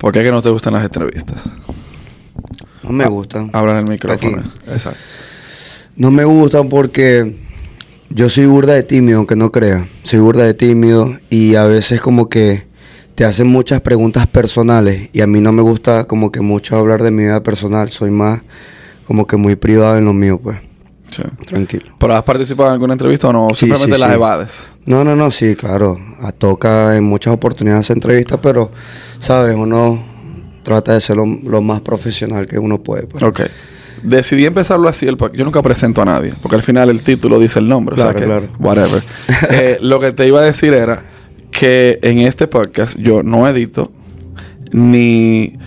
¿Por qué que no te gustan las entrevistas? No me gustan. Habla en el micrófono. Aquí. Exacto. No me gustan porque yo soy burda de tímido, aunque no crea. Soy burda de tímido y a veces como que te hacen muchas preguntas personales y a mí no me gusta como que mucho hablar de mi vida personal. Soy más como que muy privado en lo mío, pues. Sí. Tranquilo. ¿Pero has participado en alguna entrevista o no? Sí, Simplemente sí, las evades. No, no, no, sí, claro. A- Toca en muchas oportunidades entrevistas, pero, ¿sabes? Uno trata de ser lo, lo más profesional que uno puede. pues. Ok. Decidí empezarlo así. El podcast. Yo nunca presento a nadie. Porque al final el título dice el nombre. o sea Claro, que, claro. Whatever. Eh, lo que te iba a decir era que en este podcast yo no edito ni...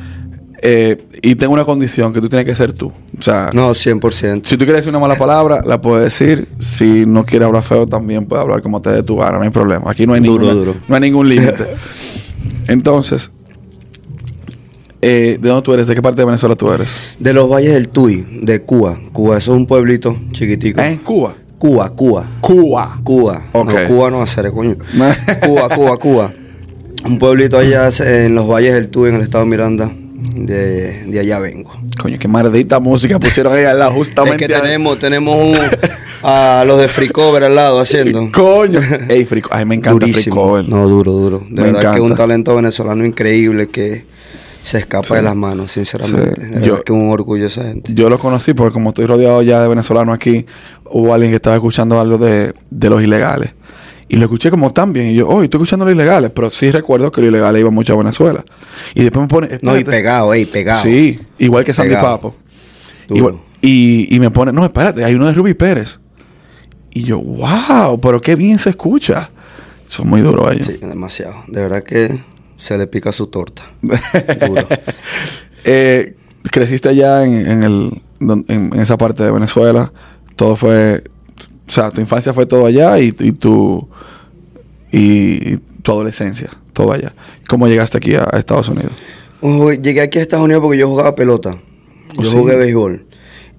eh, y tengo una condición que tú tienes que ser tú. O sea, No, 100%. si tú quieres decir una mala palabra, la puedes decir. Si no quieres hablar feo, también puedes hablar como te dé tu gana. No hay problema. Aquí no hay, Duro, ninguna- duro. No hay ningún límite. Entonces, eh, ¿de dónde tú eres? ¿De qué parte de Venezuela tú eres? De los valles del Tuy, de Cuba. Cuba, eso es un pueblito chiquitico. En Cuba. Cuba, Cuba. Cuba. Cuba. Ok. No, Cuba no hacer, coño. Cuba, Cuba, Cuba. Un pueblito allá en los valles del Tuy, en el estado de Miranda. De, de allá vengo. Coño, qué maldita música pusieron ahí al lado Es justamente. que ahí. tenemos, tenemos un- a los de Free Cover al lado haciendo. Coño. Ey, Free Ay, me encanta Free. Cover. No, duro, duro. De Me verdad que es un talento venezolano increíble que se escapa Sí. de las manos, sinceramente. Sí. Yo- que es un orgullo esa gente. Yo lo conocí porque como estoy rodeado ya de venezolanos aquí, hubo alguien que estaba escuchando algo de, de los ilegales. Y lo escuché como tan bien. Y yo, oh, estoy escuchando los ilegales. Pero sí recuerdo que los ilegales iban mucho a Venezuela. Y después me pone... No, y pegado, ey, pegado. Sí, igual que Sandy Pegado. Papo. Igual- y, y me pone, no, espérate, hay uno de Ruby Pérez. Y yo, wow, pero qué bien se escucha. Son muy duros ellos. Sí, demasiado. De verdad que se le pica su torta. Duro. Eh, creciste allá en, en el, en, en esa parte de Venezuela. Todo fue, o sea, tu infancia fue todo allá y, y tu y, tu adolescencia, todo allá. ¿Cómo llegaste aquí a, a Estados Unidos? Llegué aquí a Estados Unidos porque yo jugaba pelota. ¿Oh, Yo sí? jugué béisbol.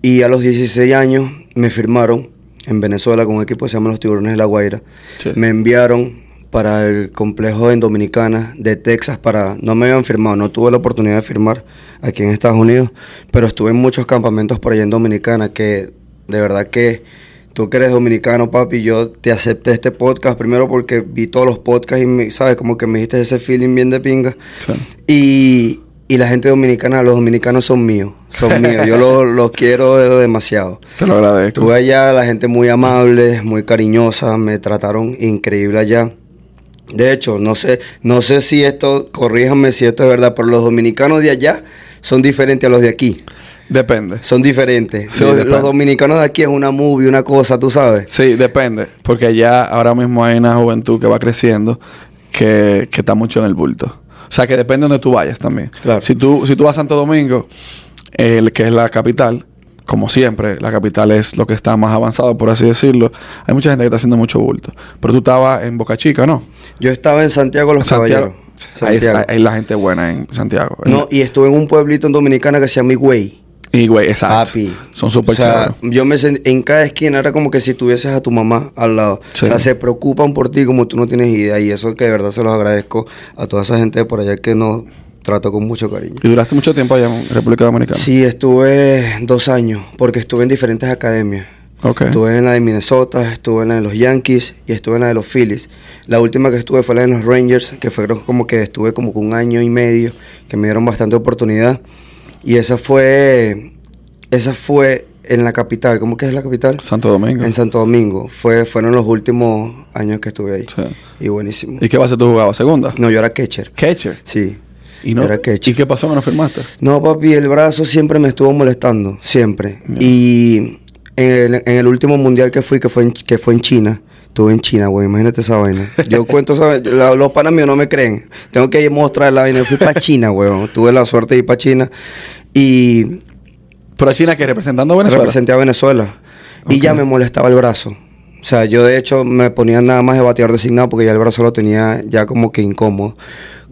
Y a los 16 años me firmaron en Venezuela con un equipo que se llama Los Tiburones de la Guaira. Sí. Me enviaron para el complejo en Dominicana de Texas para... No me habían firmado, no tuve la oportunidad de firmar aquí en Estados Unidos, pero estuve en muchos campamentos por allá en Dominicana que de verdad que tú que eres dominicano, papi, yo te acepté este podcast primero porque vi todos los podcasts y, me- ¿sabes? Como que me diste ese feeling bien de pinga. Sí. Y, y la gente dominicana, los dominicanos son míos, son míos. Yo los, los quiero demasiado. Te lo agradezco. Estuve allá, la gente muy amable, muy cariñosa, me trataron increíble allá. De hecho, no sé, no sé si esto, corríjanme si esto es verdad, pero los dominicanos de allá son diferentes a los de aquí. Depende. Son diferentes. Sí, los, dominicanos de aquí es una movie, una cosa, tú sabes. Sí, depende. Porque allá ahora mismo hay una juventud que va creciendo que, que está mucho en el bulto. O sea, que depende de donde tú vayas también. Claro. Si tú, si tú vas a Santo Domingo, el que es la capital, como siempre, la capital es lo que está más avanzado, por así decirlo. Hay mucha gente que está haciendo mucho bulto. Pero tú estabas en Boca Chica, ¿no? Yo estaba en Santiago los Santiago. Caballeros. Ahí, es- Santiago. ahí es la gente buena en Santiago. No, y estuve en un pueblito en Dominicana que se llama Higüey. Y, güey, exacto. Papi. Son súper O sea, yo me sent- en cada esquina era como que si tuvieses a tu mamá al lado. Sí. O sea, se preocupan por ti como tú no tienes idea. Y eso que de verdad se los agradezco a toda esa gente de por allá que nos trató con mucho cariño. ¿Y duraste mucho tiempo allá en República Dominicana? Sí, estuve dos años, porque estuve en diferentes academias. Estuve en la de Minnesota, estuve en la de los Yankees y estuve en la de los Phillies. La última que estuve fue la de los Rangers, que fue creo como que estuve como con un año y medio, que me dieron bastante oportunidad. Y esa fue, esa fue en la capital, ¿cómo que es la capital? Santo Domingo. En Santo Domingo. Fue, fueron los últimos años que estuve ahí. Sí. Y buenísimo. ¿Y qué base tú jugabas? ¿Segunda? No, yo era catcher. Catcher. Sí. ¿Y, no, Era catcher. ¿Y qué pasó que no firmaste? No, papi, el brazo siempre me estuvo molestando, siempre. Y en el, en el último mundial que fui, que fue en, que fue en China, estuve en China, güey, imagínate esa vaina. Yo cuento, esa- la- los panas míos no me creen. Tengo que mostrar la vaina. Yo fui para China, güey. Tuve la suerte de ir para China y Pero China que representando a Venezuela. representé a Venezuela. Y ya me molestaba el brazo. O sea, yo de hecho me ponía nada más de bateador designado porque ya el brazo lo tenía ya como que incómodo.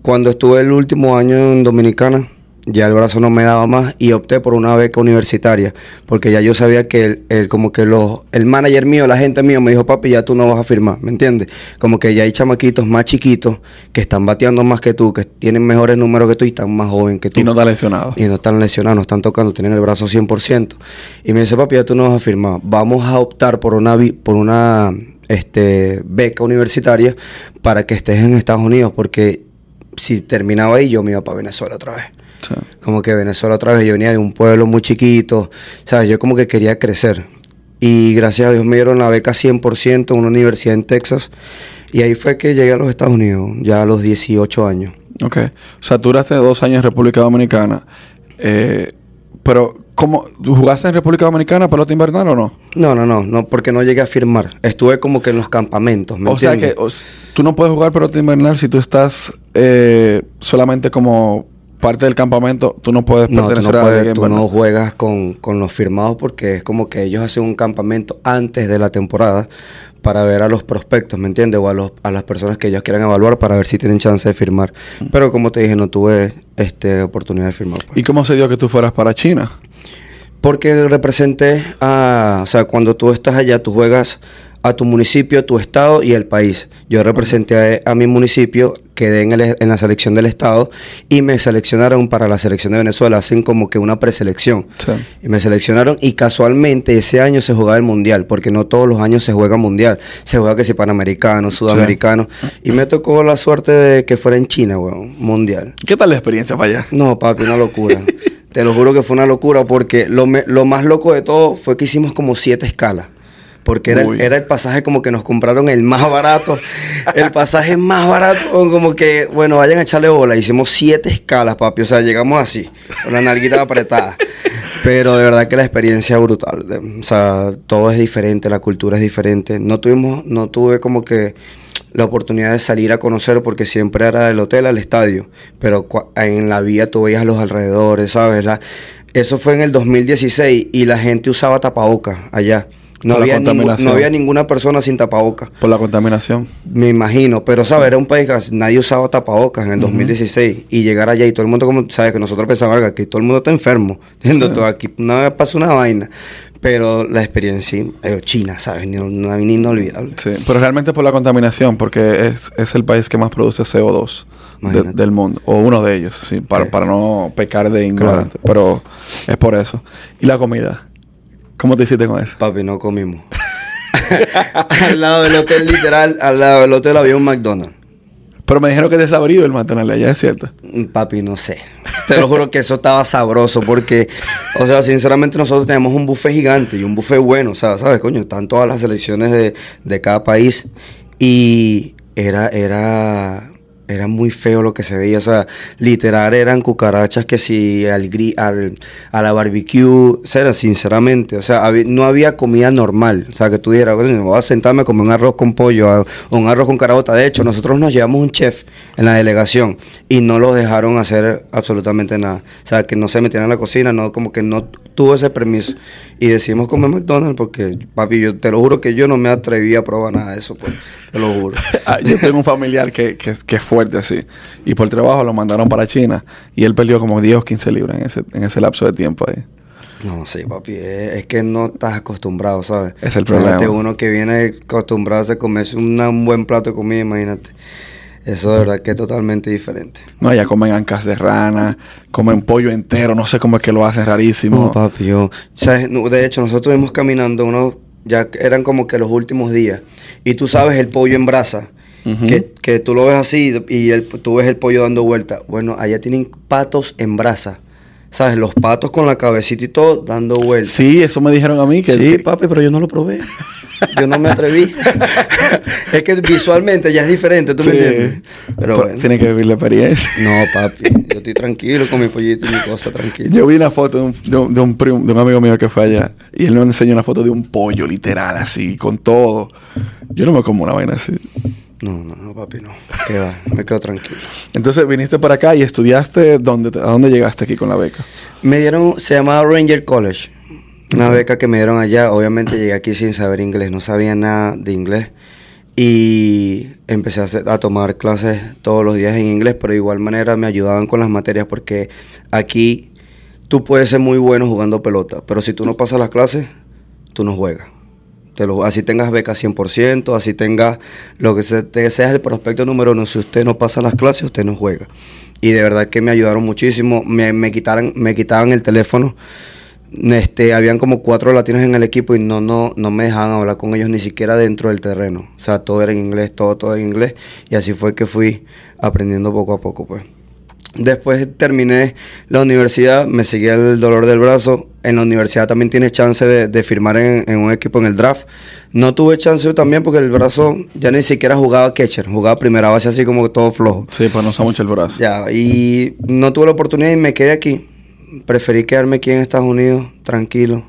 Cuando estuve el último año en Dominicana, ya el brazo no me daba más y opté por una beca universitaria, porque ya yo sabía que el, el- como que los, el manager mío, la gente mío me dijo, papi, ya tú no vas a firmar, ¿me entiendes? Como que ya hay chamaquitos más chiquitos que están bateando más que tú, que tienen mejores números que tú y están más jóvenes que tú. Y no está lesionado. Y no están lesionados, no están tocando, tienen el brazo 100%. Y me dice, papi, ya tú no vas a firmar. Vamos a optar por una, por una este, beca universitaria para que estés en Estados Unidos, porque si terminaba ahí, yo me iba para Venezuela otra vez. Sí. Como que Venezuela otra vez, yo venía de un pueblo muy chiquito, ¿sabes? Yo como que quería crecer. Y gracias a Dios me dieron la beca 100% en una universidad en Texas. Y ahí fue que llegué a los Estados Unidos, ya a los 18 años. Ok. O sea, tú duraste dos años en República Dominicana. eh, pero, ¿cómo? ¿Tú jugaste en República Dominicana pelota invernal o no? No, no, no, no, porque no llegué a firmar. Estuve como que en los campamentos, ¿me O sea que o tú no puedes jugar pelota invernal si tú estás eh, solamente como parte del campamento. Tú no puedes No, tú pertenecer no, a la puedes- tú no juegas con, con los firmados porque es como que ellos hacen un campamento antes de la temporada para ver a los prospectos, ¿me entiendes? O a, los, a las personas que ellos quieran evaluar para ver si tienen chance de firmar. Pero como te dije, no tuve este, oportunidad de firmar. pues. ¿Y cómo se dio que tú fueras para China? Porque representé a, o sea, cuando tú estás allá, tú juegas a tu municipio, tu estado y el país. Yo representé a, mi municipio, quedé en, el- en la selección del estado y me seleccionaron para la selección de Venezuela. Hacen como que una preselección. Sí. Y me seleccionaron y casualmente ese año se jugaba el mundial, porque no todos los años se juega mundial. Se juega que si panamericano, sudamericano. Y me tocó la suerte de que fuera en China, weón, mundial. ¿Qué tal la experiencia para allá? No, papi, una locura. Te lo juro que fue una locura porque lo, me- lo más loco de todo fue que hicimos como siete escalas. Porque era, el- Uy. era el pasaje como que nos compraron el más barato. el pasaje más barato, como que, bueno, vayan a echarle bola. Hicimos siete escalas, papi. O sea, llegamos así, con la nalguita apretada. Pero de verdad que la experiencia es brutal. O sea, todo es diferente, la cultura es diferente. No tuvimos, no tuve como que la oportunidad de salir a conocer porque siempre era del hotel al estadio. Pero en la vía tú veías los alrededores, ¿sabes? La- eso fue en el 2016 y la gente usaba tapabocas allá. No había, no había ninguna persona sin tapabocas. Por la contaminación. Me imagino, pero sabes, era un país que nadie usaba tapabocas en el 2016 y llegar allá y todo el mundo como sabes que nosotros pensábamos "Verga, que todo el mundo está enfermo. Sí. Todo aquí no pasa una vaina, pero la experiencia eh, China, sabes, ni, ni inolvidable. Sí, pero realmente por la contaminación, porque es, es el país que más produce CO2 de- Imagínate. del mundo, o uno de ellos, sí, para, para no pecar de ignorante, pero es por eso. ¿Y la comida? ¿Cómo te hiciste con eso? Papi, no comimos. al lado del hotel, literal, al lado del hotel había un McDonald's. Pero me dijeron que es desabrido el McDonald's allá, ¿es cierto? Mm, Papi, no sé. Te lo juro que eso estaba sabroso porque, o sea, sinceramente nosotros tenemos un buffet gigante y un buffet bueno, o sea, ¿sabes? Coño, están todas las selecciones de, de cada país y era, era, era muy feo lo que se veía, o sea, literal eran cucarachas que si al, al a la barbecue, o sea, sinceramente, o sea, no había comida normal, o sea, que tú dijeras, bueno, voy a sentarme a comer un arroz con pollo o un arroz con carabota. De hecho, nosotros nos llevamos un chef en la delegación y no lo dejaron hacer absolutamente nada. O sea, que no se metieran en la cocina, no, como que no tuvo ese permiso. Y decidimos comer McDonald's porque, papi, yo te lo juro que yo no me atreví a probar nada de eso, pues, te lo juro. Ah, yo tengo un familiar que, que, que es fuerte así. Y por trabajo lo mandaron para China. Y él perdió como 10 o 15 libras en ese, en ese lapso de tiempo ahí. No, sí, papi, es, es que no estás acostumbrado, ¿sabes? Es el Imagínate problema. uno que viene acostumbrado a comerse una- un buen plato de comida, imagínate. Eso de verdad que es totalmente diferente. No, allá comen ancas de rana, comen pollo entero, no sé cómo es que lo hacen rarísimo. No, papi, yo... ¿sabes? No, de hecho, nosotros estuvimos caminando, uno, ya eran como que los últimos días, y tú sabes el pollo en brasa, Que, que tú lo ves así y el- tú ves el pollo dando vuelta. Bueno, allá tienen patos en brasa, ¿sabes? Los patos con la cabecita y todo dando vuelta. Sí, eso me dijeron a mí. Que, Sí, papi, pero yo no lo probé. Yo no me atreví. es que visualmente ya es diferente, ¿tú me entiendes? Pero bueno. Tiene que vivir la experiencia. No, papi, yo estoy tranquilo con mi pollito y mi cosa tranquila. Yo vi una foto de un, de un, de un de un amigo mío que fue allá y él me enseñó una foto de un pollo literal así, con todo. Yo no me como una vaina así. No, no, no, papi, no. Que va, me quedo tranquilo. Entonces viniste para acá y estudiaste, ¿dónde, ¿a dónde llegaste aquí con la beca? Me dieron, se llamaba Ranger College. Una beca que me dieron allá. Obviamente llegué aquí sin saber inglés, no sabía nada de inglés. y empecé a, hacer- a tomar clases todos los días en inglés, pero de igual manera me ayudaban con las materias porque aquí tú puedes ser muy bueno jugando pelota, pero si tú no pasas las clases, tú no juegas. Te lo- así tengas beca 100%, así tengas lo que se, te seas el prospecto número uno, si usted no pasa las clases, usted no juega. Y de verdad que me ayudaron muchísimo, me, me, quitaran, me quitaban el teléfono. Este, habían como cuatro latinos en el equipo y no, no, no me dejaban hablar con ellos ni siquiera dentro del terreno. O sea, todo era en inglés, todo, todo en inglés. Y así fue que fui aprendiendo poco a poco, pues. Después terminé la universidad, me seguía el dolor del brazo. En la universidad también tienes chance de, de firmar en, en un equipo en el draft. No tuve chance también porque el brazo ya ni siquiera jugaba catcher, jugaba primera base así como todo flojo. Sí, pues no usa mucho el brazo. Ya, y no tuve la oportunidad y me quedé aquí. Preferí quedarme aquí en Estados Unidos, tranquilo.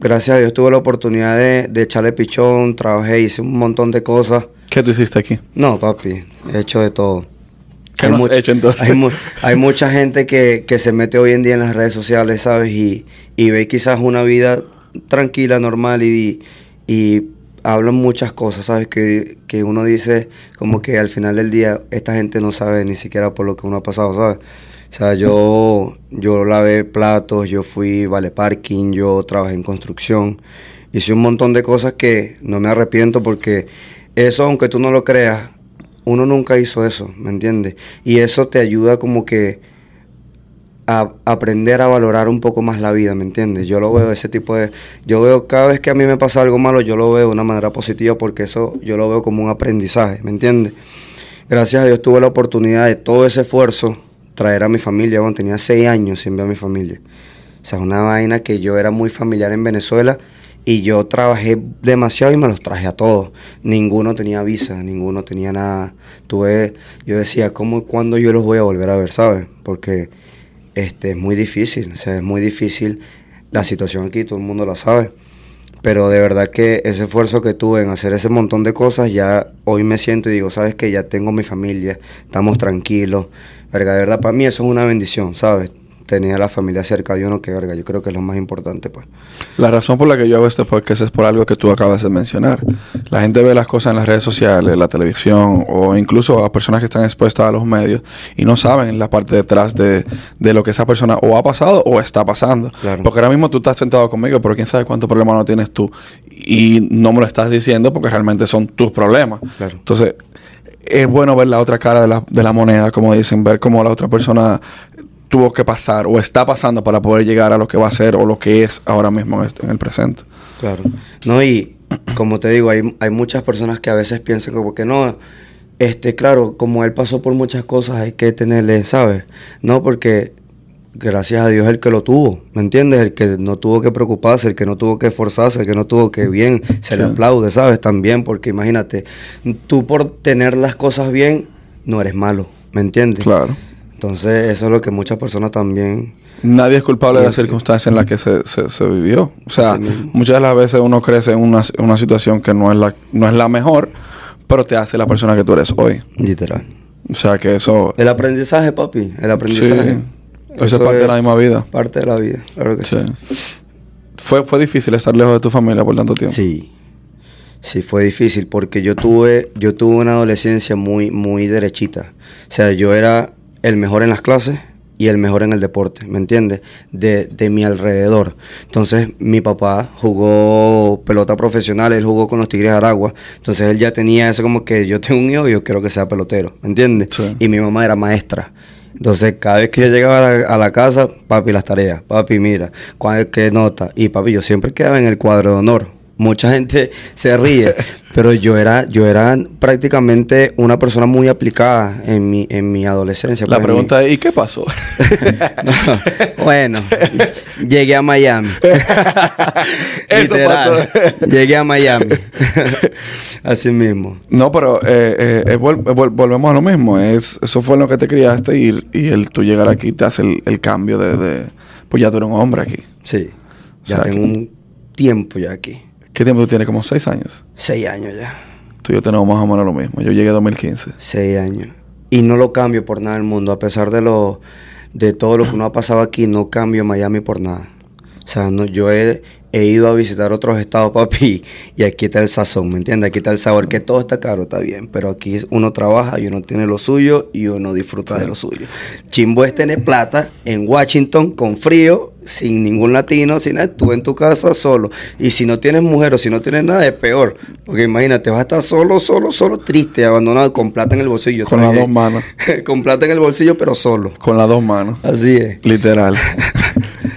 Gracias a Dios tuve la oportunidad de, de echarle pichón, trabajé, hice un montón de cosas. ¿Qué tú hiciste aquí? No, papi, he hecho de todo. ¿Qué no has much- hecho, entonces? Hay, hay mucha gente que, que se mete hoy en día en las redes sociales, ¿sabes? Y, y ve quizás una vida tranquila, normal y, y hablan muchas cosas, ¿sabes? Que, que uno dice como que al final del día esta gente no sabe ni siquiera por lo que uno ha pasado, ¿sabes? O sea, yo, yo lavé platos, yo fui vale parking, yo trabajé en construcción, hice un montón de cosas que no me arrepiento porque eso, aunque tú no lo creas, uno nunca hizo eso, ¿me entiendes? Y eso te ayuda como que a aprender a valorar un poco más la vida, ¿me entiendes? Yo lo veo ese tipo de... Yo veo cada vez que a mí me pasa algo malo, yo lo veo de una manera positiva porque eso yo lo veo como un aprendizaje, ¿me entiendes? Gracias a Dios tuve la oportunidad de todo ese esfuerzo traer a mi familia, bueno, tenía seis años sin ver a mi familia. O sea, una vaina que yo era muy familiar en Venezuela y yo trabajé demasiado y me los traje a todos. Ninguno tenía visa, ninguno tenía nada. Tuve, yo decía, ¿cómo y cuándo yo los voy a volver a ver, sabes? Porque este, es muy difícil, o sea, es muy difícil la situación aquí, todo el mundo la sabe. Pero de verdad que ese esfuerzo que tuve en hacer ese montón de cosas, ya hoy me siento y digo, sabes que ya tengo mi familia, estamos tranquilos. Verga, de verdad, para mí eso es una bendición, ¿sabes? Tener a la familia cerca de uno, que verga, yo creo que es lo más importante, pues. La razón por la que yo hago este podcast es por algo que tú acabas de mencionar. La gente ve las cosas en las redes sociales, la televisión o incluso a personas que están expuestas a los medios y no saben la parte detrás de, de lo que esa persona o ha pasado o está pasando. Claro. Porque ahora mismo tú estás sentado conmigo, pero quién sabe cuántos problemas no tienes tú y no me lo estás diciendo porque realmente son tus problemas. Claro. Entonces, es bueno ver la otra cara de la, de la moneda, como dicen, ver cómo la otra persona tuvo que pasar o está pasando para poder llegar a lo que va a ser o lo que es ahora mismo en el- en el presente. Claro. No, y como te digo, hay, hay muchas personas que a veces piensan como que no, este, claro, como él pasó por muchas cosas, hay que tenerle, ¿sabes? No, porque gracias a Dios el que lo tuvo, ¿me entiendes? El que no tuvo que preocuparse, el que no tuvo que esforzarse, el que no tuvo que bien, se le aplaude, ¿sabes? También, porque imagínate, tú por tener las cosas bien, no eres malo, ¿me entiendes? Claro. Entonces, eso es lo que muchas personas también... Nadie es culpable de la circunstancia en la que se, se, se vivió. O sea, muchas de las veces uno crece en una, una situación que no es, la, no es la mejor, pero te hace la persona que tú eres hoy. Literal. O sea, que eso... El aprendizaje, papi, el Sí, aprendizaje. eso es parte de la misma vida. Parte de la vida, claro que sí. Sí. Fue, fue difícil estar lejos de tu familia por tanto tiempo. Sí. Sí, fue difícil porque yo tuve, yo tuve una adolescencia muy, muy derechita. O sea, yo era el mejor en las clases y el mejor en el deporte, ¿me entiendes? De, de mi alrededor. Entonces, mi papá jugó pelota profesional, él jugó con los Tigres de Aragua. Entonces, él ya tenía eso como que yo tengo un hijo y yo quiero que sea pelotero, ¿me entiendes? Sí. Y mi mamá era maestra. Entonces, cada vez que yo llegaba a la, a la casa, papi, las tareas, papi, mira, cuál, qué nota. Y papi, yo siempre quedaba en el cuadro de honor. Mucha gente se ríe, pero yo era, yo era prácticamente una persona muy aplicada en mi, en mi adolescencia. La pues, pregunta es, ¿y qué pasó? bueno, llegué a Miami. Eso Literal, pasó. Llegué a Miami. Así mismo. no, pero eh, eh, eh, vol- vol- volvemos a lo mismo. Es, eso fue en lo que te criaste y, y el tú llegar aquí te hace el, el cambio de, de- Pues ya tú eres un hombre aquí. Sí. Ya O sea, tengo un tiempo ya aquí. ¿Qué tiempo tú tienes? Como seis años. Seis años ya. Tú y yo tenemos más o menos lo mismo. Yo llegué en 2015. Seis años. Y no lo cambio por nada del mundo. A pesar de lo de todo lo que uno ha pasado aquí, no cambio Miami por nada. O sea, no, yo he, he ido a visitar otros estados, papi, y aquí está el sazón, ¿me entiendes? Aquí está el sabor, que todo está caro, está bien, pero aquí uno trabaja y uno tiene lo suyo y uno disfruta de lo suyo. Chimbo es tener plata en Washington con frío, sin ningún latino, sin nada, tú en tu casa solo. Y si no tienes mujer o si no tienes nada, es peor. Porque imagínate, vas a estar solo, solo, solo, triste, abandonado, con plata en el bolsillo. Con las dos manos. con plata en el bolsillo, pero solo. Con las dos manos. Así es. Literal.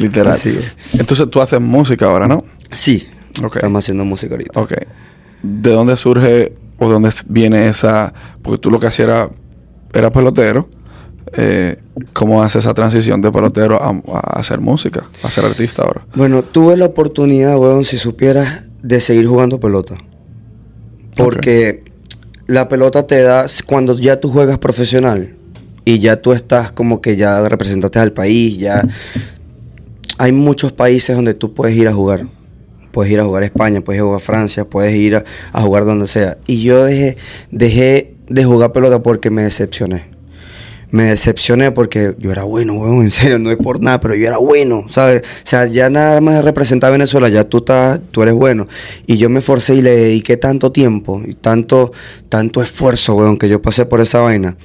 Literal. Así es. Entonces tú haces música ahora, ¿no? Sí. Ok. Estamos haciendo música ahorita. Ok. ¿De dónde surge o de dónde viene esa...? Porque tú lo que hacías era, era pelotero. Eh, ¿Cómo haces esa transición de pelotero a, a hacer música? A ser artista ahora. Bueno, tuve la oportunidad, weón, si supieras, de seguir jugando pelota. Porque la pelota te da, cuando ya tú juegas profesional y ya tú estás como que ya representaste al país, ya hay muchos países donde tú puedes ir a jugar. Puedes ir a jugar a España, puedes ir a jugar a Francia, puedes ir a, a jugar donde sea. Y yo dejé, dejé de jugar pelota porque me decepcioné me decepcioné porque yo era bueno, weón, en serio, no es por nada, pero yo era bueno, ¿sabes? O sea, ya nada más representar a Venezuela, ya tú estás, tú eres bueno. Y yo me forcé y le dediqué tanto tiempo y tanto, tanto esfuerzo, weón, que yo pasé por esa vaina,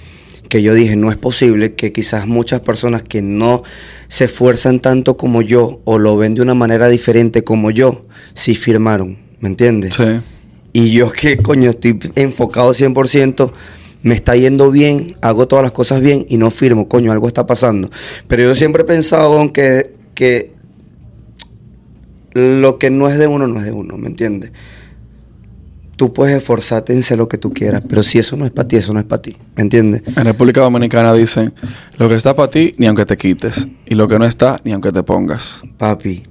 que yo dije, no es posible que quizás muchas personas que no se esfuerzan tanto como yo o lo ven de una manera diferente como yo, sí firmaron, ¿me entiendes? Sí. Y yo que, coño, estoy enfocado 100%, me está yendo bien, hago todas las cosas bien y no firmo, coño, algo está pasando. Pero yo siempre he pensado que, que lo que no es de uno, no es de uno, ¿me entiendes? Tú puedes esforzarte en ser lo que tú quieras, pero si eso no es para ti, eso no es para ti, ¿me entiendes? En República Dominicana dicen, lo que está para ti, ni aunque te quites. Y lo que no está, ni aunque te pongas. Papi,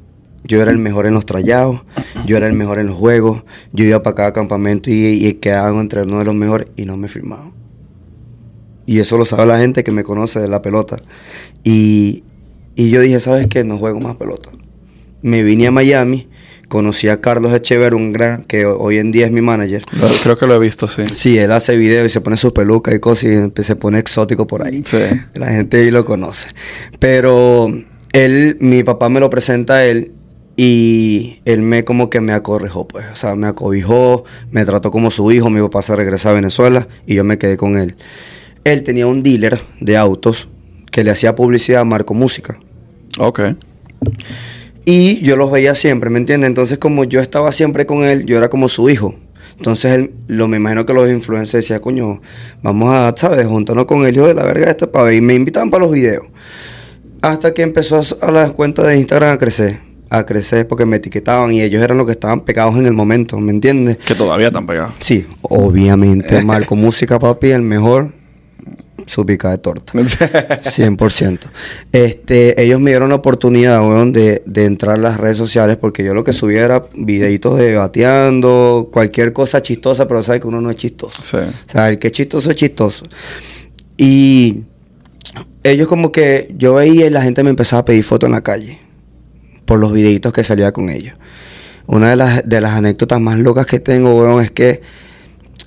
yo era el mejor en los trayados, yo era el mejor en los juegos, yo iba para cada campamento y, y quedaba entre uno de los mejores y no me firmaban. Y eso lo sabe la gente que me conoce de la pelota. Y, y yo dije, ¿sabes qué? No juego más pelota. Me vine a Miami, conocí a Carlos Echever, un gran, que hoy en día es mi manager. Creo que lo he visto, sí. Sí, él hace videos y se pone su peluca y cosas y se pone exótico por ahí. Sí. La gente ahí lo conoce. Pero él, mi papá me lo presenta a él y él me como que me acorrejó, pues. O sea, me acobijó, me trató como su hijo. Mi papá se regresa a Venezuela y yo me quedé con él. Él tenía un dealer de autos que le hacía publicidad a Marco Música. Ok. Y yo los veía siempre, ¿me entiendes? Entonces, como yo estaba siempre con él, yo era como su hijo. Entonces, él, lo me imagino que los influencers decían, coño, vamos a, ¿sabes? Juntarnos con el hijo de la verga este para ver. Y me invitaban para los videos. Hasta que empezó a, a la cuenta de Instagram a crecer. A crecer porque me etiquetaban y ellos eran los que estaban pegados en el momento, ¿me entiendes? Que todavía están pegados. Sí, obviamente, Marco Música, papi, el mejor, su pica de torta. 100%. Este, ellos me dieron la oportunidad, weón, de, de entrar a las redes sociales porque yo lo que subía era videitos de bateando, cualquier cosa chistosa, pero sabes que uno no es chistoso. Sí. O sea, el que es chistoso es chistoso. Y ellos como que yo veía y la gente me empezaba a pedir fotos en la calle por los videitos que salía con ellos. Una de las, de las anécdotas más locas que tengo, weón, es que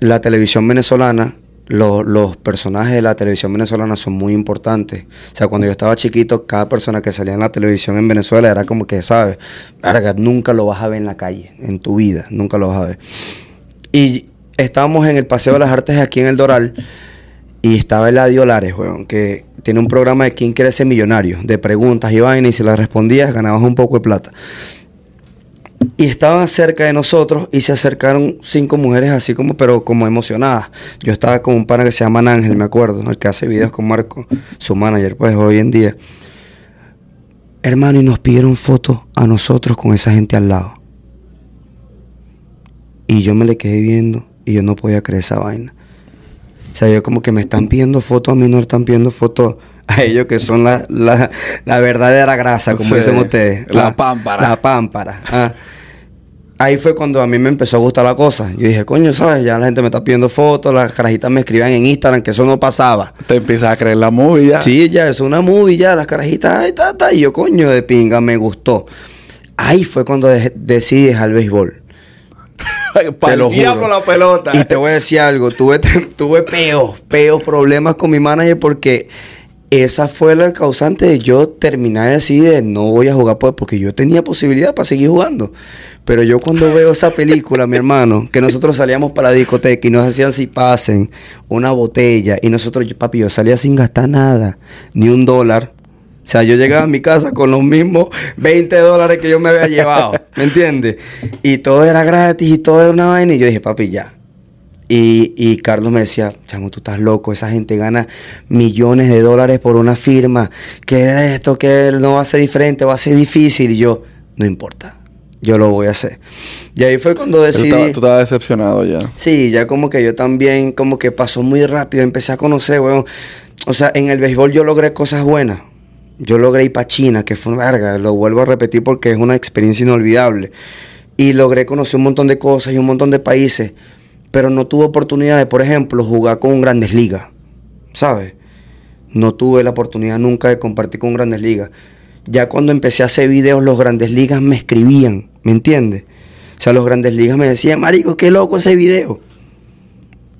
la televisión venezolana, lo- los personajes de la televisión venezolana son muy importantes. O sea, cuando yo estaba chiquito, cada persona que salía en la televisión en Venezuela era como que, ¿sabes? Nunca lo vas a ver en la calle, en tu vida, nunca lo vas a ver. Y estábamos en el Paseo de las Artes aquí en el Doral y estaba Eladio Lares, weón, que tiene un programa de quién quiere ser millonario, de preguntas y vainas, y si las respondías ganabas un poco de plata. Y estaban cerca de nosotros y se acercaron cinco mujeres así como, pero como emocionadas. Yo estaba con un pana que se llama Ángel, me acuerdo, el que hace videos con Marco, su manager, pues hoy en día. Hermano, y nos pidieron fotos a nosotros con esa gente al lado. Y yo me le quedé viendo y yo no podía creer esa vaina. O sea, yo como que me están pidiendo fotos, a mí no están pidiendo fotos a ellos que son la, la, la verdadera grasa, como Sí, dicen ustedes. la pámpara. La pámpara. ah. Ahí fue cuando a mí me empezó a gustar la cosa. Yo dije, coño, ¿sabes? Ya la gente me está pidiendo fotos, las carajitas me escribían en Instagram que eso no pasaba. Te empiezas a creer la movie ya. Sí, ya, es una movie, ya, las carajitas, ay, ta, ta. Y yo, coño, de pinga, me gustó. Ahí fue cuando dejé- decidí dejar el béisbol. Te lo juro. la pelota. Y te voy a decir algo, tuve, tuve peos, peos, problemas con mi manager porque esa fue la causante de yo terminar de decir de no voy a jugar porque yo tenía posibilidad para seguir jugando. Pero yo cuando veo esa película, mi hermano, que nosotros salíamos para la discoteca y nos hacían si pasen una botella y nosotros, yo, papi, yo salía sin gastar nada, ni un dólar. O sea, yo llegaba a mi casa con los mismos 20 dólares que yo me había llevado, ¿me entiendes? Y todo era gratis y todo era una vaina y yo dije, papi, ya, y, y, Carlos me decía, chamo, tú estás loco, esa gente gana millones de dólares por una firma, que esto, que no va a ser diferente, va a ser difícil. Y yo, no importa, yo lo voy a hacer. Y ahí fue cuando decidí... Tú estabas decepcionado ya. Sí, ya como que yo también, como que pasó muy rápido, empecé a conocer, bueno, o sea, en el béisbol yo logré cosas buenas. Yo logré ir para China, que fue una verga, lo vuelvo a repetir porque es una experiencia inolvidable. Y logré conocer un montón de cosas y un montón de países pero no tuve oportunidad de, por ejemplo, jugar con Grandes Ligas, ¿sabes? No tuve la oportunidad nunca de compartir con Grandes Ligas. Ya cuando empecé a hacer videos, los Grandes Ligas me escribían, ¿me entiendes? O sea, los Grandes Ligas me decían, marico, qué loco ese video.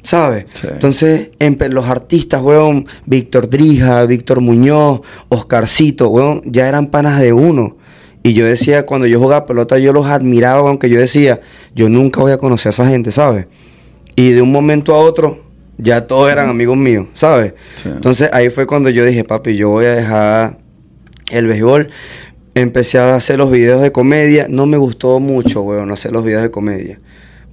¿Sabes? Entonces, los artistas, weón, Víctor Drija, Víctor Muñoz, Oscarcito, weón, ya eran panas de uno. Y yo decía, cuando yo jugaba pelota, yo los admiraba, aunque yo decía, yo nunca voy a conocer a esa gente, ¿sabes? Y de un momento a otro, ya todos eran amigos míos, ¿sabes? Entonces ahí fue cuando yo dije, papi, yo voy a dejar el béisbol. Empecé a hacer los videos de comedia. No me gustó mucho, weón, hacer los videos de comedia.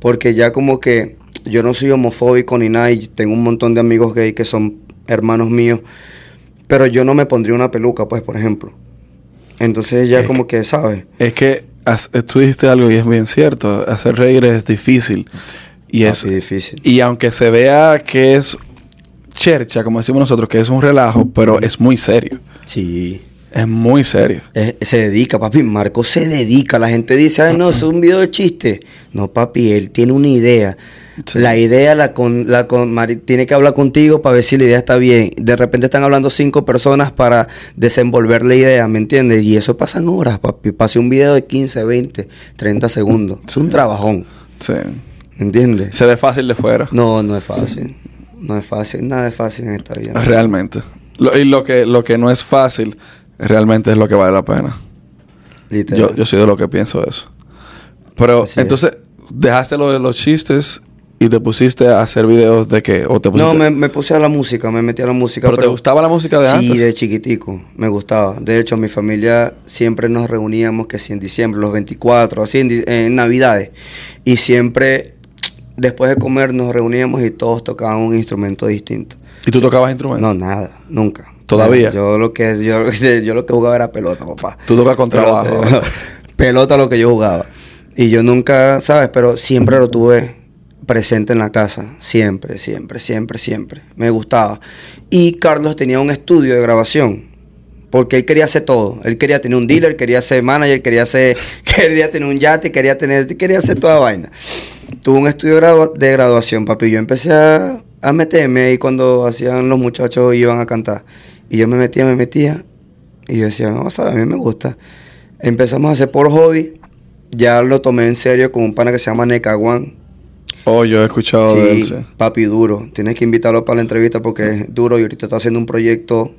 Porque ya como que yo no soy homofóbico ni nada y tengo un montón de amigos gay que son hermanos míos. Pero yo no me pondría una peluca, pues, por ejemplo. Entonces ya como que, ¿sabes? Es que tú dijiste algo y es bien cierto. Hacer reír es difícil. Y es difícil. Y aunque se vea que es chercha, como decimos nosotros, que es un relajo, pero es muy serio. Sí. Es muy serio. se dedica, papi. Marco se dedica. La gente dice, ay, no, es un video de chiste. No, papi, él tiene una idea. La idea la con, la con, tiene que hablar contigo para ver si la idea está bien. De repente están hablando cinco personas para desenvolver la idea, ¿me entiendes? Y eso pasa en horas, papi. Pase un video de 15, 20, 30 segundos. Es un trabajón. Sí. ¿Entiendes? Se ve fácil de fuera. No, no es fácil. No es fácil. Nada es fácil en esta vida. Realmente. y lo que, lo que no es fácil, realmente es lo que vale la pena. Yo, yo soy de lo que pienso eso. Pero entonces, dejaste lo de los chistes y te pusiste a hacer videos de qué? ¿O te No, me, puse a la música, me metí a la música. ¿Pero, te gustaba la música de antes? Sí, de chiquitico, me gustaba. De hecho, mi familia siempre nos reuníamos, que si en diciembre, los 24, así en, en Navidades. Y siempre después de comer nos reuníamos y todos tocaban un instrumento distinto. ¿Y tú tocabas instrumentos? No, nada, nunca. ¿Todavía? Yo lo que yo, yo lo que jugaba era pelota, papá. Tú tocas con trabajo. Pelota, lo que yo jugaba. Y yo nunca, ¿sabes? Pero siempre lo tuve presente en la casa. Siempre, siempre, siempre, siempre. Me gustaba. Y Carlos tenía un estudio de grabación. Porque él quería hacer todo. Él quería tener un dealer, quería ser manager, quería ser, quería tener un yate, quería tener, quería hacer toda vaina tuve un estudio de graduación, papi. Yo empecé a, meterme ahí cuando hacían los muchachos iban a cantar. Y yo me metía, me metía. Y yo decía, no, a mí me gusta. Empezamos a hacer por hobby. Ya lo tomé en serio con un pana que se llama Necaguan. Oh, yo he escuchado de él. Sí. Papi, duro. Tienes que invitarlo para la entrevista porque es duro y ahorita está haciendo un proyecto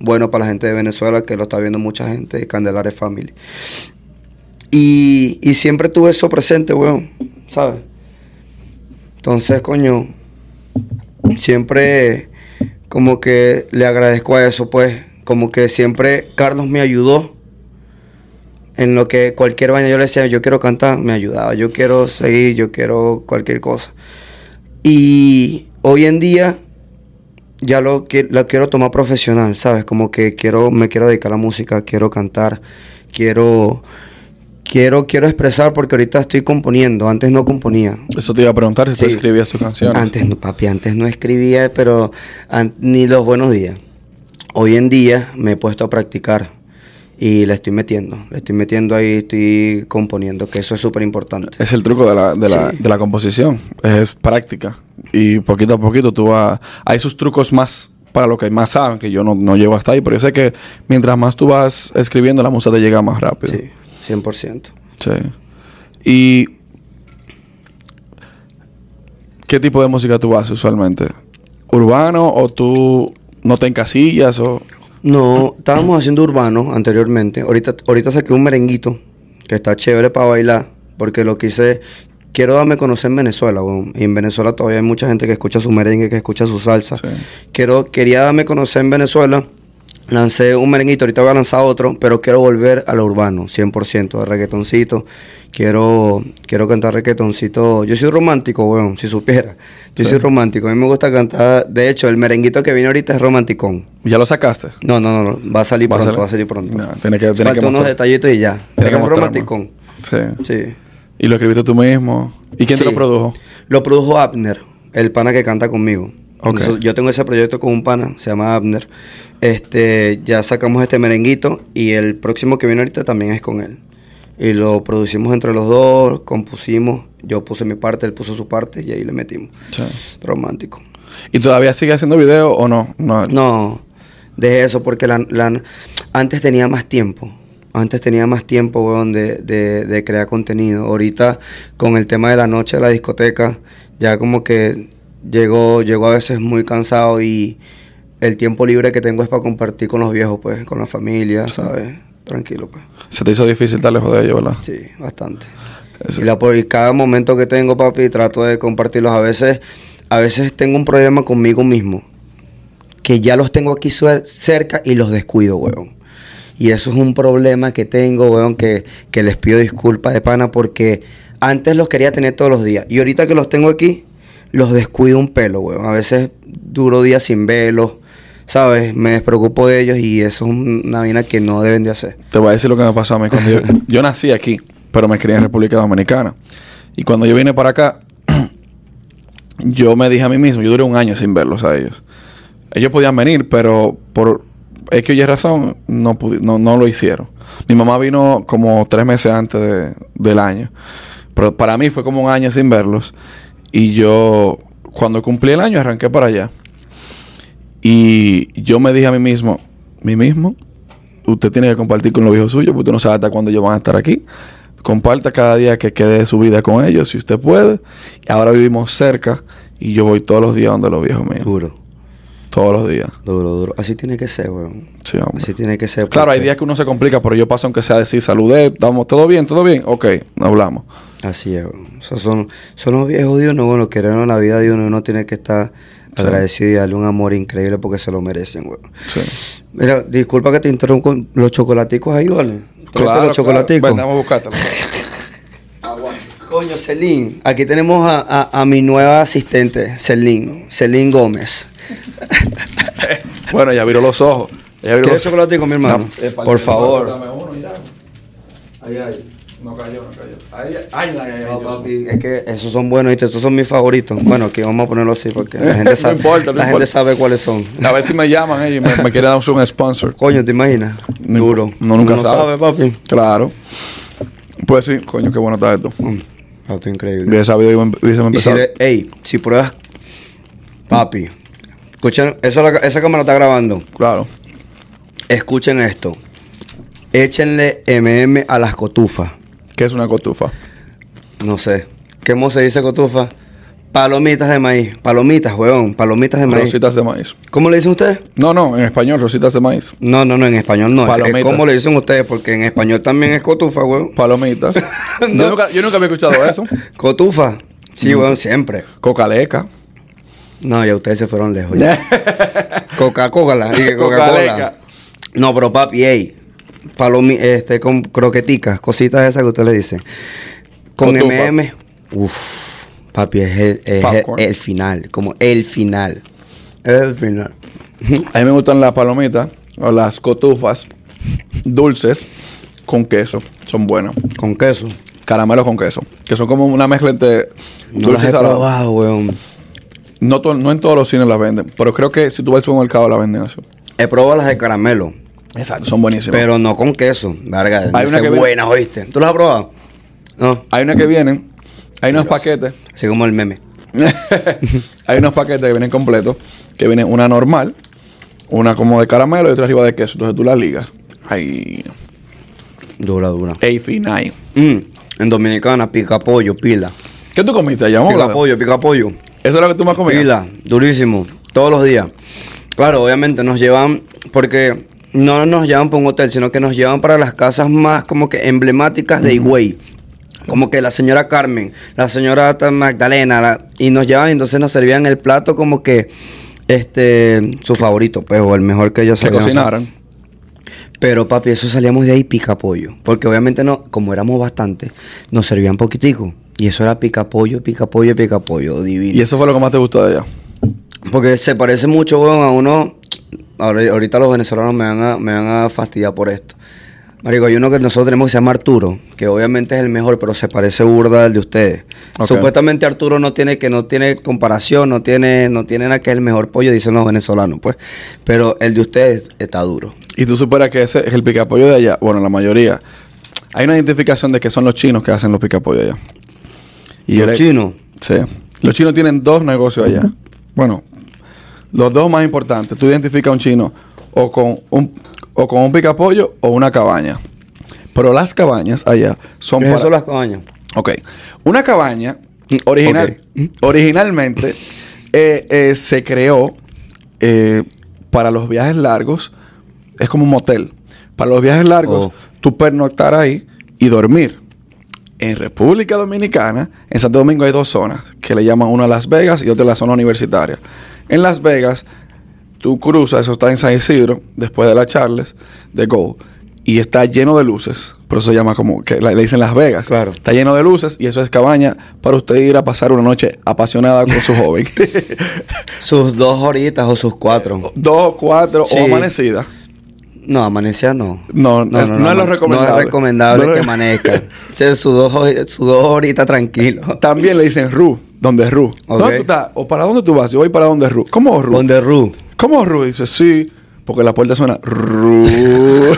bueno para la gente de Venezuela que lo está viendo mucha gente, Candelares Family. Y, y siempre tuve eso presente, weón, ¿sabes? Entonces, coño, siempre como que le agradezco a eso, pues, como que siempre Carlos me ayudó en lo que cualquier vaina yo le decía, yo quiero cantar, me ayudaba, yo quiero seguir, yo quiero cualquier cosa. Y hoy en día ya lo, lo quiero tomar profesional, ¿sabes? Como que quiero, me quiero dedicar a la música, quiero cantar, quiero quiero, quiero expresar porque ahorita estoy componiendo. Antes no componía. Eso te iba a preguntar si tú escribías tus canciones. Antes no, papi, antes no escribía, pero ni los buenos días. Hoy en día me he puesto a practicar y le estoy metiendo. Le estoy metiendo ahí, estoy componiendo, que eso es súper importante. Es el truco de la, de, la, de la composición. Es práctica. Y poquito a poquito tú vas... Hay sus trucos más para lo que más saben, que yo no, no llego hasta ahí, pero yo sé que mientras más tú vas escribiendo, la música te llega más rápido. Sí. 100%. Sí. ¿Y qué tipo de música tú haces usualmente? ¿Urbano o tú no te encasillas o...? No, estábamos haciendo urbano anteriormente. Ahorita, ahorita saqué un merenguito que está chévere para bailar. Porque lo que hice, quiero darme a conocer en Venezuela. Y en Venezuela todavía hay mucha gente que escucha su merengue, que escucha su salsa. Sí. Quiero, quería darme a conocer en Venezuela. Lancé un merenguito, ahorita voy a lanzar otro, pero quiero volver a lo urbano, 100%, de reggaetoncito. Quiero, quiero cantar reggaetoncito. Yo soy romántico, weón, si supiera. Yo Sí. soy romántico, a mí me gusta cantar. De hecho, el merenguito que viene ahorita es romanticón. ¿Ya lo sacaste? No, no, no, no, va a salir Va a pronto, salir. va a salir pronto. No, tiene que- tiene Falta que unos detallitos y ya. Tiene que es romanticón. Sí. Sí. ¿Y lo escribiste tú mismo? ¿Y quién te Sí. lo produjo? Lo produjo Abner, el pana que canta conmigo. Entonces, yo tengo ese proyecto con un pana, se llama Abner. Este, ya sacamos este merenguito y el próximo que viene ahorita también es con él. Y lo producimos entre los dos, compusimos, yo puse mi parte, él puso su parte y ahí le metimos. Sí. Romántico. ¿Y todavía sigue haciendo video o no? No. No, de eso, porque la, la- antes tenía más tiempo. Antes tenía más tiempo, weón, de, de, de crear contenido. Ahorita, con el tema de la noche de la discoteca, ya como que llego, llego a veces muy cansado y el tiempo libre que tengo es para compartir con los viejos, pues, con la familia, ¿sabes? Tranquilo, pues. Se te hizo difícil estar lejos de ellos, ¿verdad? Sí, bastante. Eso. Y, la, y cada momento que tengo, papi, trato de compartirlos. A veces, a veces tengo un problema conmigo mismo, que ya los tengo aquí cerca y los descuido, weón. Y eso es un problema que tengo, weón, que, que les pido disculpas de pana porque antes los quería tener todos los días. Y ahorita que los tengo aquí, los descuido un pelo, weón. A veces duro días sin verlos, ¿sabes? Me despreocupo de ellos y eso es una vaina que no deben de hacer. Te voy a decir lo que me pasó a mí. Cuando yo, yo nací aquí, pero me crié en República Dominicana. Y cuando yo vine para acá, yo me dije a mí mismo, yo duré un año sin verlos a ellos. Ellos podían venir, pero por X o Y razón no, no, no lo hicieron. Mi mamá vino como tres meses antes de- del año. Pero para mí fue como un año sin verlos. Y yo, cuando cumplí el año, arranqué para allá. Y yo me dije a mí mismo, mí mismo, usted tiene que compartir con los viejos suyos, porque usted no sabe hasta cuándo ellos van a estar aquí. Comparta cada día que quede de su vida con ellos, si usted puede. Y ahora vivimos cerca y yo voy todos los días donde los viejos míos. Duro, Todos los días. duro, duro. Así tiene que ser, weón. Sí, hombre. Así tiene que ser. Claro, hay días que uno se complica, pero yo paso aunque sea decir saludé, estamos todo bien, todo bien, ok, hablamos. Así es, son, son los viejos de uno, bueno, querer la vida de uno, uno tiene que estar Sí. agradecido y darle un amor increíble porque se lo merecen, weón. Sí. Mira, disculpa que te interrumpa, los chocolaticos ahí, ¿vale? ¿Traiste los chocolaticos? Ven, vamos a. Coño, Celín, aquí tenemos a, a- a mi nueva asistente, Celín, Celín Gómez. bueno, ya viró los ojos. Ya ¿Quieres los chocolatico, mi hermano? No, eh, Por favor. Dame uno ya. Ay, ay. No cayó, no cayó. Ay, ay, ay, ay, No, ay, papi, es que esos son buenos, ¿viste? Esos son mis favoritos. Bueno, aquí vamos a ponerlo así porque la gente No sabe, importa, no la importa. gente sabe cuáles son. A ver si me llaman ellos y me, me quieren dar un sponsor. Coño, ¿te imaginas? Duro. No, nunca Uno sabe. papi. Claro. Pues sí, coño, qué bueno está esto. Mm, Papi, increíble. Hubiese sabido, hubiésemos Y si, empezado. le- ey, si pruebas, papi, escuchen, esa, la- esa cámara está grabando. Claro. Escuchen esto. Échenle MM a las cotufas. ¿Qué es una cotufa? No sé. ¿Cómo se dice cotufa? Palomitas de maíz. Palomitas, weón. Palomitas de maíz. Rositas de maíz. ¿Cómo le dicen ustedes? No, no, en español, rositas de maíz. No, no, no, en español no. Palomitas. ¿Cómo le dicen ustedes? Porque en español también es cotufa, weón. Palomitas. No. yo, nunca, yo nunca había escuchado eso. Cotufa. Sí, weón, siempre. Cocaleca. No, ya ustedes se fueron lejos. Coca-Cola. Coca-Cola. No, pero papi, ey. Palomi, este, con croqueticas, cositas esas que usted le dice. Con. MM. Uf, papi, es el, es el, Popcorn. el final. Como el final. El final. A mí me gustan las palomitas o las cotufas dulces con queso. Son buenas. Con queso. Caramelo con queso. Que son como una mezcla entre No dulce las he probado, weón. No, no en todos los cines las venden. Pero creo que si tú vas al supermercado la venden eso. He probado las de caramelo. Exacto. Son buenísimas. Pero no con queso. Verga, Hay una que buenas, ¿oíste? ¿Tú las has probado? No. Hay unas que vienen. Hay unos paquetes. Así como el meme. hay unos paquetes que vienen completos. Que vienen una normal. Una como de caramelo y otra arriba de queso. Entonces tú las ligas. Ay. Dura, dura. A9. Mm, en Dominicana, pica pollo, pila. ¿Qué tú comiste allá? Pica pollo, pica pollo. ¿Eso es lo que tú más comías? Pila, durísimo, todos los días. Claro, obviamente nos llevan, porque no nos llevan para un hotel, sino que nos llevan para las casas más como que emblemáticas de Higüey. Como que la señora Carmen, la señora Magdalena, la- y nos llevan, entonces nos servían el plato como que este su favorito, pues, o el mejor que ellos hacer. cocinaran. Pero papi, eso salíamos de ahí pica pollo. Porque obviamente no, como éramos bastante, nos servían poquitico. Y eso era pica pollo, pica pollo, pica pollo, divino. Y eso fue lo que más te gustó de ella. Porque se parece mucho, weón, a uno. Ahora- ahorita los venezolanos me van, a, me van a fastidiar por esto. Marico, hay uno que nosotros tenemos que se llama Arturo, que obviamente es el mejor, pero se parece burda al de ustedes. Supuestamente Arturo no tiene que no tiene comparación, no tiene no tiene nada que es el mejor pollo, dicen los venezolanos, pues. Pero el de ustedes está duro. Y tú superas que ese es el picapollo de allá. Bueno, la mayoría. Hay una identificación de que son los chinos que hacen los picapollos allá. Y los le- chinos. Sí. Los chinos tienen dos negocios allá. Bueno, los dos más importantes. Tú identificas a un chino o con un, o con un picapollo o una cabaña. Pero las cabañas allá son ¿Qué para- eso las cabañas? Ok. Una cabaña, original, originalmente, eh, eh, se creó eh, para los viajes largos. Es como un motel. Para los viajes largos, Oh. tú pernoctar ahí y dormir. En República Dominicana, en Santo Domingo hay dos zonas, que le llaman una Las Vegas y otra la zona universitaria. En Las Vegas, tú cruzas, eso está en San Isidro, después de la Charles, de Gold, y está lleno de luces. Por eso se llama como, que le dicen Las Vegas. Claro. Está lleno de luces y eso es cabaña para usted ir a pasar una noche apasionada con su joven. Sus dos horitas o sus cuatro. Dos, cuatro Sí. o amanecida. No, amanecía no. No, no, no es lo recomendable. No es recomendable No que amanezca. Sus dos, sus dos horitas tranquilo. También le dicen Ru, donde es Ru. ¿Dónde tú estás? ¿O para dónde tú vas? Yo voy para donde es Ru. ¿Cómo Ru? Donde Ru. ¿Cómo Ru? Dice, sí, porque la puerta suena Ru.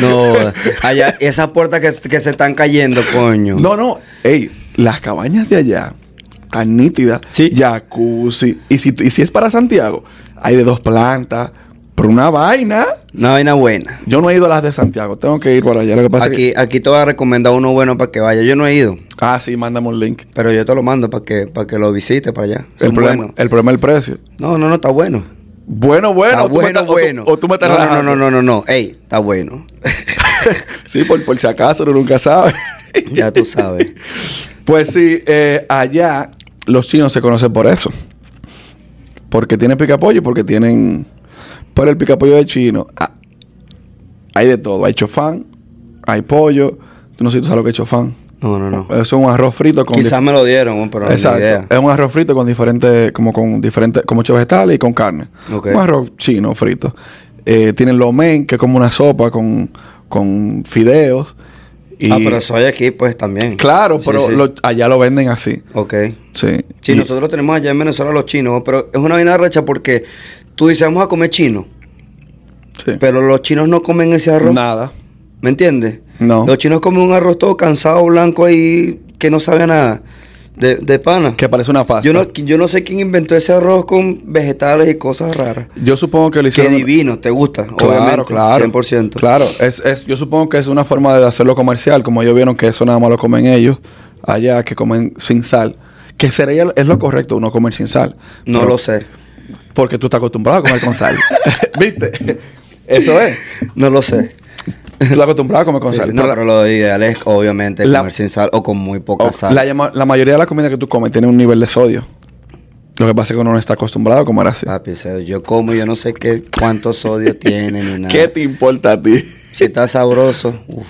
No, allá, esas puertas que, que se están cayendo, coño. no, no. Ey, las cabañas de allá, tan nítidas. Sí. Jacuzzi. Y si, y si es para Santiago, hay de dos plantas. Por una vaina. Una vaina buena. Yo no he ido a las de Santiago. Tengo que ir para allá. Lo que pasa es Aquí, que... aquí te voy a recomendar uno bueno para que vaya. Yo no he ido, Ah, sí, mándame un link. pero yo te lo mando para que, para que lo visites para allá. El Son problema, buenos. el problema es el precio. No, no, no, está bueno. Bueno, bueno. está o tú me bueno, estás- o tú- bueno. O tú me estás no, no, no, no, no, no. Ey, está bueno. sí, por, por si acaso, uno nunca sabe. ya tú sabes. Pues sí, eh, allá los chinos se conocen por eso. Porque tienen picapollo y porque tienen... Pero el picapollo de chino, ah, hay de todo. Hay chofán, hay pollo. Tú no sé si tú sabes lo que es chofán. No, no, no. Eso es un arroz frito con... Quizás me lo dieron, pero Exacto. ni idea. Es un arroz frito con diferentes, como con diferentes, con muchos vegetales y con carne. Ok. Un arroz chino frito. Eh, tienen lo mein, que es como una sopa con, con fideos. Y, Ah, pero soy aquí, pues también. Claro, Sí, pero sí. lo- allá lo venden así. Ok. Sí. Sí, Y- nosotros tenemos allá en Venezuela los chinos, pero es una vaina recha porque tú dices, vamos a comer chino, sí. pero los chinos no comen ese arroz. Nada. ¿Me entiendes? No. Los chinos comen un arroz todo cansado, blanco ahí, que no sabe a nada. De, de pana. Que parece una pasta. Yo no, yo no sé quién inventó ese arroz con vegetales y cosas raras. Yo supongo que lo hicieron... divino, te gusta, Claro, claro. 100%. Claro, es, es, yo supongo que es una forma de hacerlo comercial, como ellos vieron que eso nada más lo comen ellos, allá que comen sin sal. Que sería, es lo correcto uno comer sin sal. No Pero- lo sé. Porque tú estás acostumbrado a comer con sal. ¿Viste? Eso es. No lo sé. Estás acostumbrado a comer con Sí, sal. sí, no, Pero pero lo ideal es obviamente La- comer sin sal o con muy poca o- sal. la, mayoría de la comida que tú comes tiene un nivel de sodio. Lo que pasa es que uno no está acostumbrado a comer así. Papi, o sea, yo como y yo no sé qué cuánto sodio tiene ni nada. ¿Qué te importa a ti? Si está sabroso, uff,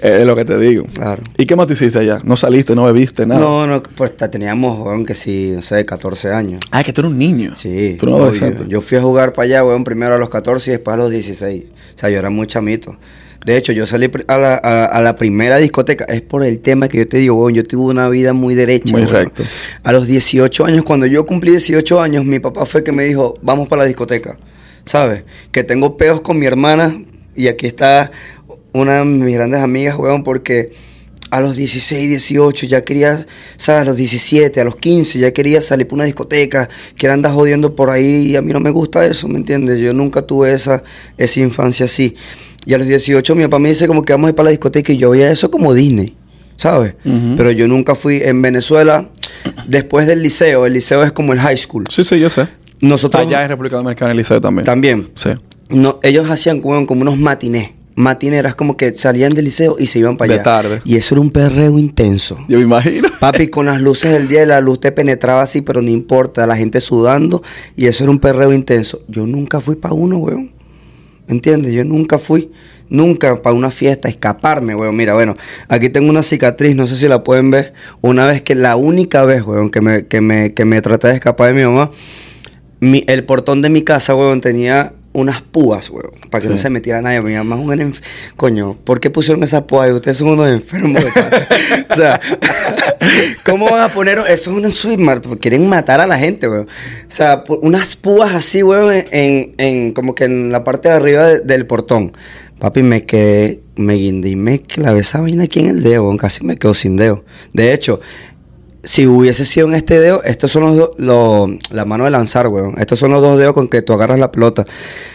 es lo que te digo. claro. ¿Y qué más te hiciste allá? ¿No saliste, no bebiste, nada? No, no, pues teníamos, weón, que sí, no sé, 14 años. Ah, que tú eres un niño. Sí. Tú no. Yo fui a jugar para allá, weón, primero a los 14 y después a los 16. O sea, yo era muy chamito. De hecho, yo salí a la, a, a la primera discoteca. Es por el tema que yo te digo, weón. Yo tuve una vida muy derecha. Muy recto. A los 18 años, cuando yo cumplí 18 años, mi papá fue que me dijo, vamos para la discoteca. ¿Sabes? Que tengo peos con mi hermana. Y aquí está una de mis grandes amigas, weón, porque a los 16, 18 ya quería, ¿sabes? A los 17, a los 15 ya quería salir por una discoteca, quiera andar jodiendo por ahí y a mí no me gusta eso, ¿me entiendes? Yo nunca tuve esa, esa infancia así. Y a los 18 mi papá me dice como que vamos a ir para la discoteca y yo veía eso como Disney, ¿sabes? Pero yo nunca fui en Venezuela, después del liceo, el liceo es como el high school. Sí, sí, yo sé. nosotros... Allá en República Dominicana, el liceo también. También. Sí. No, ellos hacían como, como unos matinés. Matineras como que salían del liceo y se iban para De allá. tarde. Y eso era un perreo intenso. Yo me imagino. Papi, con las luces del día, la luz te penetraba así, pero no importa, la gente sudando, y eso era un perreo intenso. Yo nunca fui para uno, weón. ¿Me entiendes? Yo nunca fui, nunca para una fiesta, escaparme, weón. Mira, bueno, aquí tengo una cicatriz, no sé si la pueden ver. Una vez que, la única vez, weón, que me, que me, que me traté de escapar de mi mamá, mi- el portón de mi casa, weón, tenía unas púas, weón, para que Sí. no se metiera nadie. Mi mamá es un enf- Coño, ¿por qué pusieron esas púas? ahí? Ustedes son unos enfermos. o sea, ¿cómo van a poner eso? Es un porque quieren matar a la gente, weón. O sea, unas púas así, weón, en, en como que en la parte de arriba de- del portón. Papi, me quedé, me guindé y me clavé esa vaina aquí en el dedo, weón. Casi me quedo sin dedo. De hecho, si hubiese sido en este dedo, estos son los, do- los la mano de lanzar, weón. Estos son los dos dedos con que tú agarras la pelota.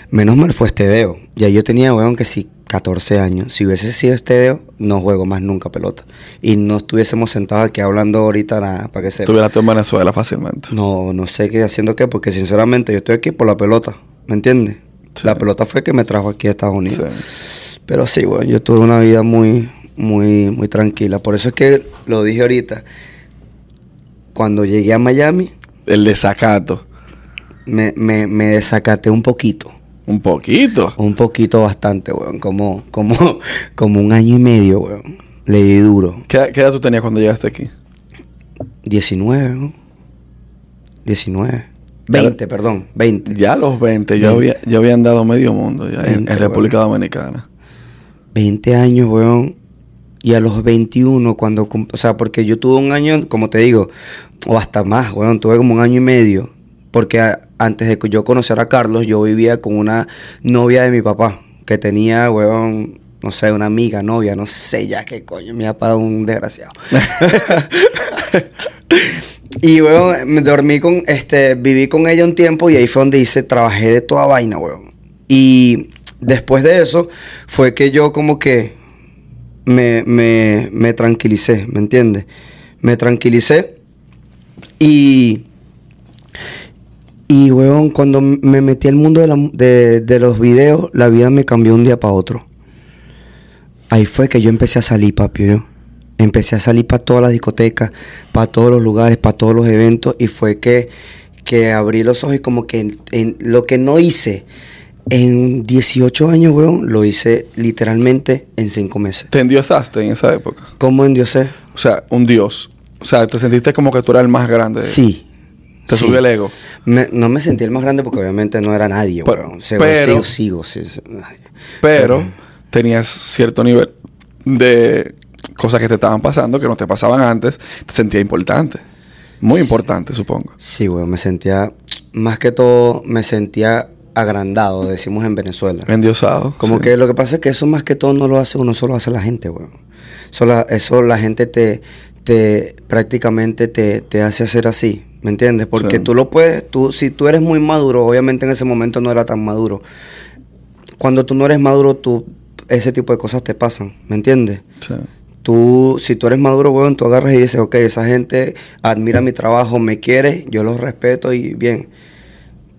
Menos mal fue este dedo. Y ahí yo tenía, weón, que sí, 14 años. Si hubiese sido este dedo, no juego más nunca pelota. Y no estuviésemos sentados aquí hablando ahorita nada, para que sepa. Tuviera tú en Venezuela fácilmente. No, no sé qué haciendo qué, porque sinceramente yo estoy aquí por la pelota, ¿me entiendes? Sí. La pelota fue que me trajo aquí a Estados Unidos. Sí. Pero sí, bueno, yo tuve una vida muy, muy, muy tranquila. Por eso es que lo dije ahorita. Cuando llegué a Miami, El desacato. me, me, me desacaté un poquito. Un poquito. Un poquito bastante, weón. Como, como, como un año y medio, weón. Le di duro. ¿Qué, qué edad tú tenías cuando llegaste aquí? 19, ¿no? 19. Ya 20, perdón. 20. Ya los 20, yo había, yo había andado medio mundo ya en, 20, en República Dominicana. 20 años, weón. Y a los 21, cuando... O sea, porque yo tuve un año, como te digo, o hasta más, weón. Tuve como un año y medio. Porque a- antes de que yo conociera a Carlos, yo vivía con una novia de mi papá. Que tenía, weón, no sé, una amiga, novia, no sé ya qué coño. Mi papá un desgraciado. y, weón, me dormí con... Este, viví con ella un tiempo y ahí fue donde hice... Trabajé de toda vaina, weón. Y después de eso fue que yo como que me, me, me tranquilicé, ¿me entiendes? Me tranquilicé y... Y, weón, cuando me metí al mundo de, la- de- de los videos, la vida me cambió un día para otro. Ahí fue que yo empecé a salir, papi, yo. Empecé a salir para todas las discotecas, para todos los lugares, para todos los eventos. Y fue que, que abrí los ojos y como que en lo que no hice en 18 años, weón, lo hice literalmente en 5 meses. ¿Te endiosaste en esa época? ¿Cómo endiosé? O sea, un dios. O sea, te sentiste como que tú eras el más grande. Sí. Te sí. subió el ego. Me- no me sentí el más grande porque obviamente no era nadie, Pe- weón. Pero- sigo, sigo. Pero tenías cierto nivel de cosas que te estaban pasando que no te pasaban antes. Te sentías importante. Muy importante, supongo. Sí, weón, me sentía, más que todo, me sentía agrandado, decimos en Venezuela. Endiosado. Como sí. que lo que pasa es que eso más que todo no lo hace uno, solo hace la gente, weón. Eso la, eso la gente te, te prácticamente te, te hace hacer así, ¿me entiendes? Porque Sí. tú lo puedes, tú, si tú eres muy maduro, obviamente en ese momento no era tan maduro. Cuando tú no eres maduro, tú, ese tipo de cosas te pasan, ¿me entiendes? Sí. Tú, si tú eres maduro, weón, tú agarras y dices, ok, esa gente admira mi trabajo, me quiere, yo los respeto y bien.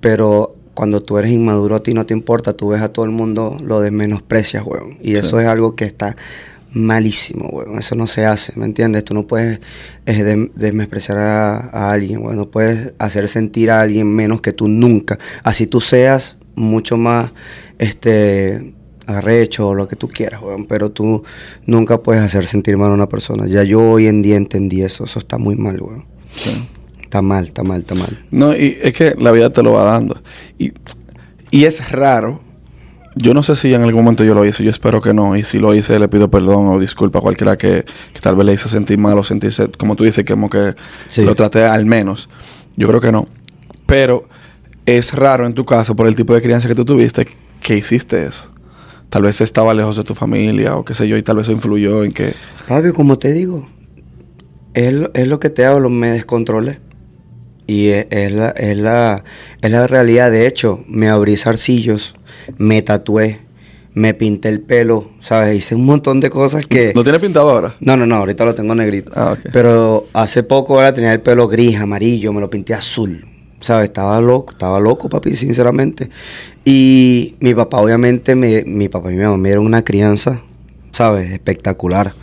Pero cuando tú eres inmaduro, a ti no te importa, tú ves a todo el mundo, lo de menosprecias, weón. Y Sí. eso es algo que está malísimo, weón. Eso no se hace, ¿me entiendes? Tú no puedes eh, a alguien, weón. No puedes hacer sentir a alguien menos que tú nunca. Así tú seas mucho más, este arrecho o lo que tú quieras, weón, pero tú nunca puedes hacer sentir mal a una persona. Ya yo hoy en día entendí eso, eso está muy mal, weón. sí. Está mal, está mal, está mal. No, y es que la vida te lo va dando. Y, y es raro. Yo no sé si en algún momento yo lo hice, yo espero que no. Y si lo hice, le pido perdón o disculpa a cualquiera que, que tal vez le hizo sentir mal o sentirse, como tú dices, como que Sí. lo traté al menos. Yo creo que no. Pero es raro en tu caso, por el tipo de crianza que tú tuviste, que hiciste eso. Tal vez estaba lejos de tu familia o qué sé yo, y tal vez eso influyó en que... Fabio, como te digo, es, lo- es lo que te hablo, me descontrolé. Y es, es la, es, la, es la realidad. De hecho, me abrí zarcillos, me tatué, me pinté el pelo, ¿sabes? Hice un montón de cosas que... ¿No tiene pintado ahora? No, no, no, ahorita lo tengo negrito. Ah. Pero hace poco ahora tenía el pelo gris, amarillo, me lo pinté azul. ¿sabes? Estaba loco, estaba loco, papi, sinceramente. Y mi papá, obviamente, me, mi papá y mi mamá me dieron una crianza, ¿sabes? Espectacular.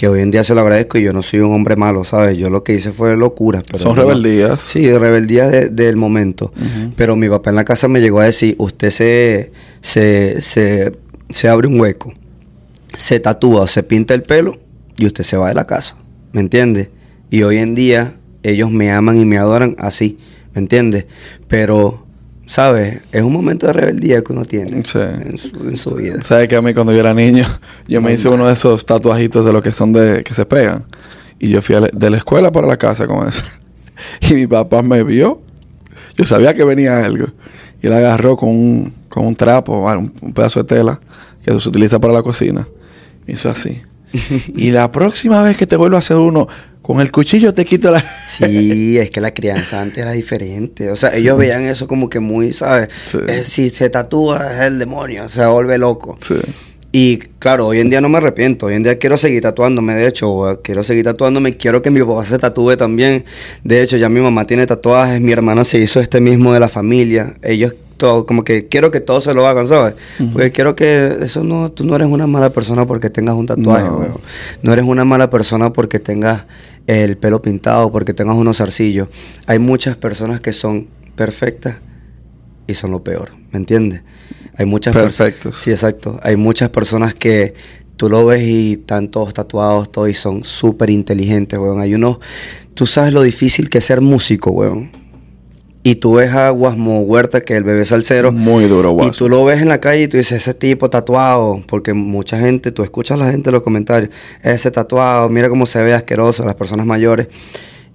Que hoy en día se lo agradezco y yo no soy un hombre malo, ¿sabes? Yo lo que hice fue locura. Pero Son no- rebeldías. Sí, rebeldías de- del momento. Pero mi papá en la casa me llegó a decir, usted se, se, se, se abre un hueco, se tatúa o se pinta el pelo y usted se va de la casa. ¿Me entiende? Y hoy en día ellos me aman y me adoran así. ¿Me entiendes? Pero, ¿sabes? Es un momento de rebeldía que uno tiene Sí. en, su, en su vida. Sabes que a mí cuando yo era niño, yo me hice uno de esos tatuajitos de los que son de que se pegan. Y yo fui la- de la escuela para la casa con eso. Y mi papá me vio. Yo sabía que venía algo. Y él agarró con un, con un trapo, un, un pedazo de tela que se utiliza para la cocina. Me hizo así. Y la próxima vez que te vuelva a hacer uno, con el cuchillo te quito la... Sí, es que la crianza antes era diferente. O sea, ellos veían eso como que muy, ¿sabes? Sí. Eh, si se tatúa es el demonio, se vuelve loco. Sí. Y claro, hoy en día no me arrepiento. Hoy en día quiero seguir tatuándome. De hecho, eh, quiero seguir tatuándome. Quiero que mi papá se tatúe también. De hecho, ya mi mamá tiene tatuajes. Mi hermana se hizo este mismo de la familia. Ellos, todo, como que quiero que todos se lo hagan, ¿sabes? Porque quiero que eso no, tú no eres una mala persona porque tengas un tatuaje, No. weón. No eres una mala persona porque tengas el pelo pintado, porque tengas unos zarcillos. Hay muchas personas que son perfectas y son lo peor, ¿me entiendes? Hay muchas Perfectos. Sí, exacto. Hay muchas personas que tú lo ves y están todos tatuados, todos y son súper inteligentes, weón. Hay unos, tú sabes lo difícil que es ser músico, weón. Y tú ves a Guasmo Huerta, que es el bebé salsero, Muy duro, y guaso. tú lo ves en la calle y tú dices, ese tipo tatuado, porque mucha gente, tú escuchas a la gente en los comentarios, ese tatuado, mira cómo se ve asqueroso, las personas mayores.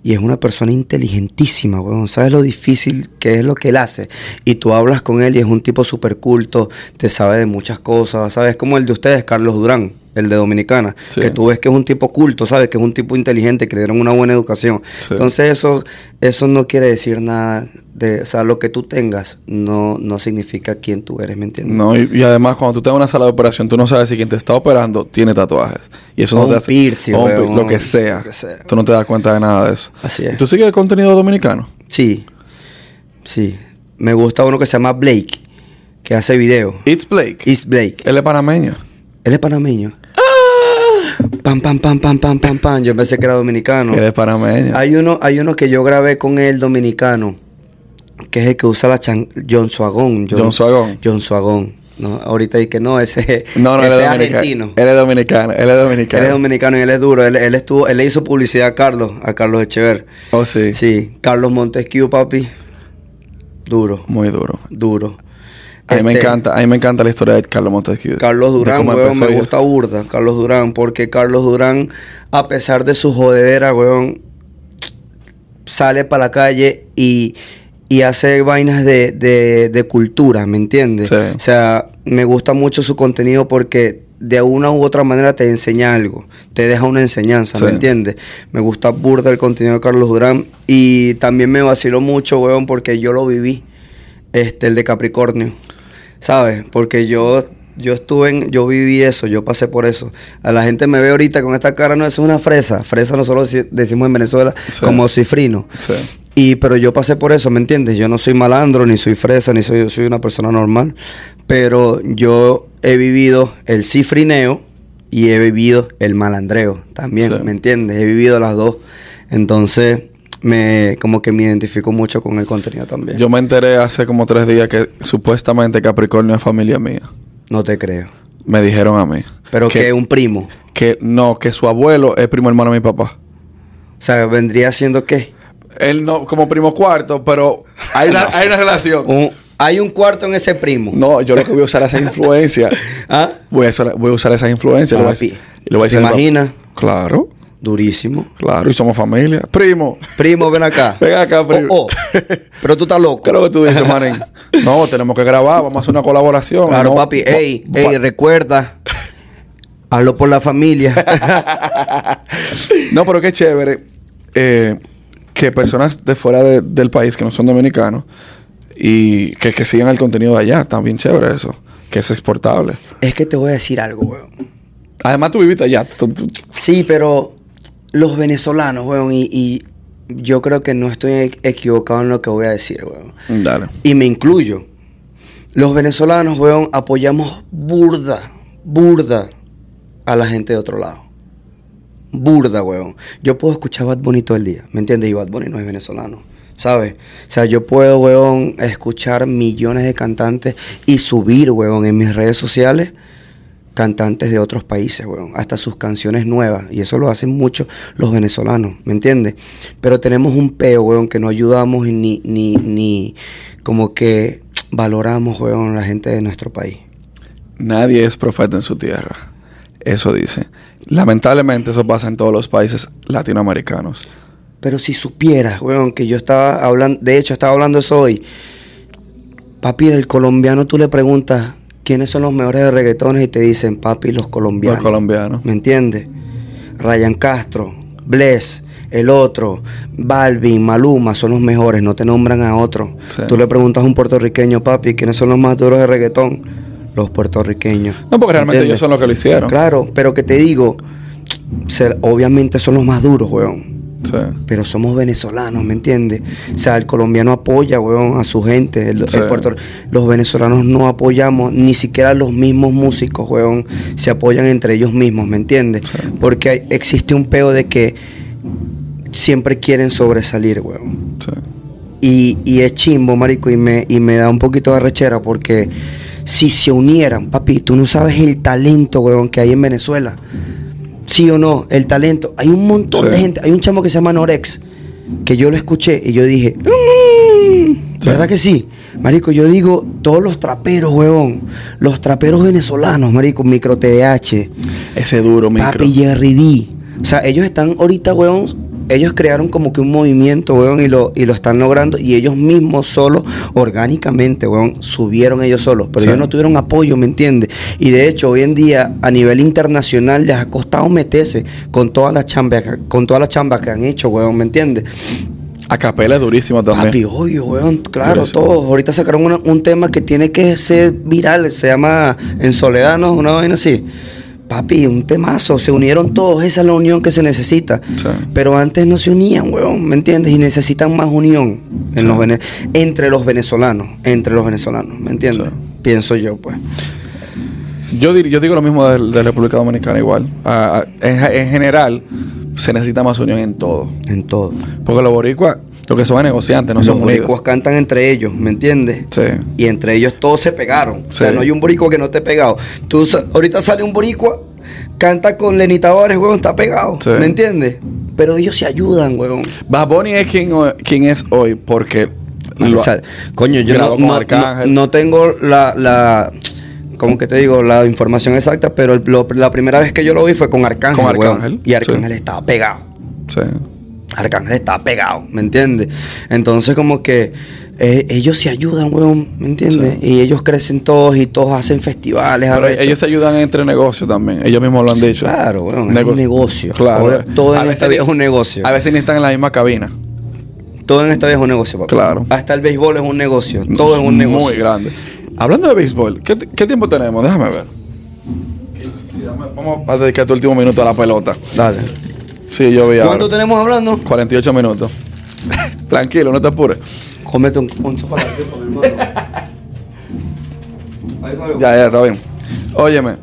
Y es una persona inteligentísima, weón. ¿Sabes lo difícil que es lo que él hace? Y tú hablas con él y es un tipo súper culto, te sabe de muchas cosas, ¿sabes? Como el de ustedes, Carlos Durán, el de Dominicana, Sí. que tú ves que es un tipo culto, ¿sabes? Que es un tipo inteligente, que le dieron una buena educación. Sí. Entonces eso, eso no quiere decir nada de, o sea, lo que tú tengas no, no significa quién tú eres, ¿me entiendes? No, y, y además cuando tú estás en una sala de operación, tú no sabes si quien te está operando tiene tatuajes. Y eso O no te un hace... piercing, o un lo que sea. que sea. Tú no te das cuenta de nada de eso. Así ¿Y es. tú sigues el contenido dominicano? Sí, sí. Me gusta uno que se llama Blake, que hace video. It's Blake. It's Blake. Él es panameño. Él es panameño. Pam, pam, pam, pam, pam, pam, pam. Yo pensé que era dominicano. Él es panameño. Hay uno, hay uno que yo grabé con él dominicano, que es el que usa la chan John Suagón. John Suagón. John Suagón. No, ahorita y que no, ese, No, no, ese es argentino. Él es dominicano. Él es dominicano. Él es dominicano y él es duro. Él, él estuvo, él le hizo publicidad a Carlos, a Carlos Echever. Oh, sí. Sí, Carlos Montesquieu, papi. Duro, Muy duro. duro. A mí me Este, encanta, a mí me encanta la historia de Carlos Montesquieu. Carlos Durán, weón, me gusta burda, Carlos Durán, porque Carlos Durán, a pesar de su jodedera, weón, sale para la calle y, y hace vainas de, de- de cultura, ¿me entiendes? Sí. O sea, me gusta mucho su contenido porque de una u otra manera te enseña algo, te deja una enseñanza, ¿me entiendes? Me gusta burda el contenido de Carlos Durán y también me vaciló mucho, weón, porque yo lo viví, este, el de Capricornio. ¿Sabes? Porque yo, yo estuve en, yo viví eso, yo pasé por eso. A la gente me ve ahorita con esta cara, no, eso es una fresa. Fresa nosotros deci- decimos en Venezuela Sí. como cifrino. Sí. Y, pero yo pasé por eso, ¿me entiendes? Yo no soy malandro, ni soy fresa, ni soy, soy una persona normal. Pero yo he vivido el cifrineo y he vivido el malandreo también, Sí. ¿me entiendes? He vivido las dos. Entonces, me, como que me identifico mucho con el contenido también. Yo me enteré hace como tres días que supuestamente Capricornio es familia mía. no te creo. Me dijeron a mí. Pero que, un primo. que no, que su abuelo es primo hermano de mi papá. O sea, vendría siendo qué? Él no, como primo cuarto, pero hay una, hay una relación. Un- hay un cuarto en ese primo. No, yo lo que voy a usar esa influencia. ¿Ah? Voy a usar, voy a usar esa influencia. le voy a le voy a ¿te imaginas? Claro, Durísimo. claro, y somos familia. Primo, Primo, ven acá. ven acá, primo. Oh, oh. Pero tú estás loco. ¿Qué es lo que tú dices, manín? No, tenemos que grabar, vamos a hacer una colaboración. Claro, No, papi. Ey, ey, recuerda. Hazlo por la familia. No, pero qué chévere eh, que personas de fuera de- del país que no son dominicanos y que, que sigan el contenido de allá, también chévere eso, que es exportable. es que te voy a decir algo, weón. Además, tú viviste allá. tú- tú- Sí, pero los venezolanos, weón, y, y yo creo que no estoy equivocado en lo que voy a decir, weón. Dale. Y me incluyo. Los venezolanos, weón, apoyamos burda, burda a la gente de otro lado. Burda, weón. Yo puedo escuchar Bad Bunny todo el día, ¿me entiendes? Y Bad Bunny no es venezolano, ¿sabes? O sea, yo puedo, weón, escuchar millones de cantantes y subir, weón, en mis redes sociales cantantes de otros países, weón, hasta sus canciones nuevas, y eso lo hacen mucho los venezolanos, ¿me entiendes? Pero tenemos un peo, weón, que no ayudamos ni, ni, ni como que valoramos, weón, a la gente de nuestro país. Nadie es profeta en su tierra. Eso dice. Lamentablemente eso pasa en todos los países latinoamericanos. Pero si supieras, weón, que yo estaba hablando, de hecho estaba hablando eso hoy, papi, el colombiano tú le preguntas quiénes son los mejores de reggaetones y te dicen, papi, los colombianos. Los colombianos. ¿Me entiendes? Ryan Castro, Bless, el otro, Balvin, Maluma son los mejores, no te nombran a otro. Sí. Tú le preguntas a un puertorriqueño, papi, ¿quiénes son los más duros de reggaetón? Los puertorriqueños. No, porque realmente ¿Entiendes? ellos son los que lo hicieron. Claro, pero que te digo, obviamente son los más duros, weón. Sí. Pero somos venezolanos, ¿me entiendes? O sea, el colombiano apoya, weón, a su gente. El, los venezolanos no apoyamos, ni siquiera los mismos músicos, weón, se apoyan entre ellos mismos, ¿me entiendes? Sí. Porque hay- existe un peo de que siempre quieren sobresalir, weón. Y, y es chimbo, marico, y me, y me da un poquito de rechera porque si se unieran, papi, tú no sabes el talento, weón, que hay en Venezuela. Sí o no, el talento. Hay un montón Sí. de gente. Hay un chamo que se llama Norex, que yo lo escuché y yo dije, "Mm". Sí. ¿verdad que sí? Marico, yo digo, todos los traperos, weón, los traperos venezolanos, marico, micro TDH, Ese duro micro. Papi Jerry D. O sea, ellos están ahorita, weón. Ellos crearon como que un movimiento, weón, y lo, y lo están logrando. Y ellos mismos solos, orgánicamente, weón, subieron ellos solos. Pero Sí. ellos no tuvieron apoyo, ¿me entiendes? Y de hecho, hoy en día, a nivel internacional, les ha costado meterse con todas las chambas, con todas las chambas que han hecho, weón, ¿me entiendes? A capela es durísimo también. Papi, obvio, weón, claro, Durísimo. todos. Ahorita sacaron una- un tema que tiene que ser viral, se llama En Soledad, ¿no? Una vaina así. Papi, un temazo, se unieron todos, esa es la unión que se necesita. Sí. Pero antes no se unían, weón, ¿me entiendes? Y necesitan más unión en Sí. los vene- entre los venezolanos, entre los venezolanos, ¿me entiendes? Sí. Pienso yo, pues. Yo, dir- yo digo lo mismo de, de República Dominicana igual. En, en general, se necesita más unión en todo. En todo. Porque los boricuas, lo que son es negociantes, no los son unidos. boricuas cantan entre ellos, ¿me entiendes? Sí. Y entre ellos todos se pegaron. O sea, Sí. no hay un boricua que no esté pegado. Tú ahorita sale un boricua, canta con Lenny Tavares, weón, está pegado. Sí. ¿Me entiendes? Pero ellos se ayudan, weón. Bad Bunny es quien, quien es hoy porque... lo- O sea, coño, yo no, no- Arcángel. no- no tengo la, la, ¿cómo que te digo? La información exacta, pero el- lo- la primera vez que yo lo vi fue con Arcángel. Con weón. Arcángel, y Arcángel sí. estaba pegado. sí. Arcángel estaba pegado, ¿me entiendes? Entonces como que eh, ellos se ayudan, weón, ¿me entiendes? Sí. Y ellos crecen todos y todos hacen festivales. Pero ellos se ayudan entre negocios también. Ellos mismos lo han dicho. Claro, weón, es Nego- un negocio. Claro. Todo, todo A en esta vida es un negocio. A veces ni están en la misma cabina. Todo en esta vida es un negocio, papá. Claro. Hasta el béisbol es un negocio. Todo es un negocio. Muy grande. Hablando de béisbol, ¿qué, qué tiempo tenemos? Déjame ver. Sí, dame- Vamos a dedicar tu último minuto a la pelota. Dale. Sí, yo vi ¿Cuánto ahora. tenemos hablando? 48 minutos. Tranquilo, no te apures. Cómete un, un chocolate, mi hermano. Ahí salgo. Ya, ya, está bien. Óyeme,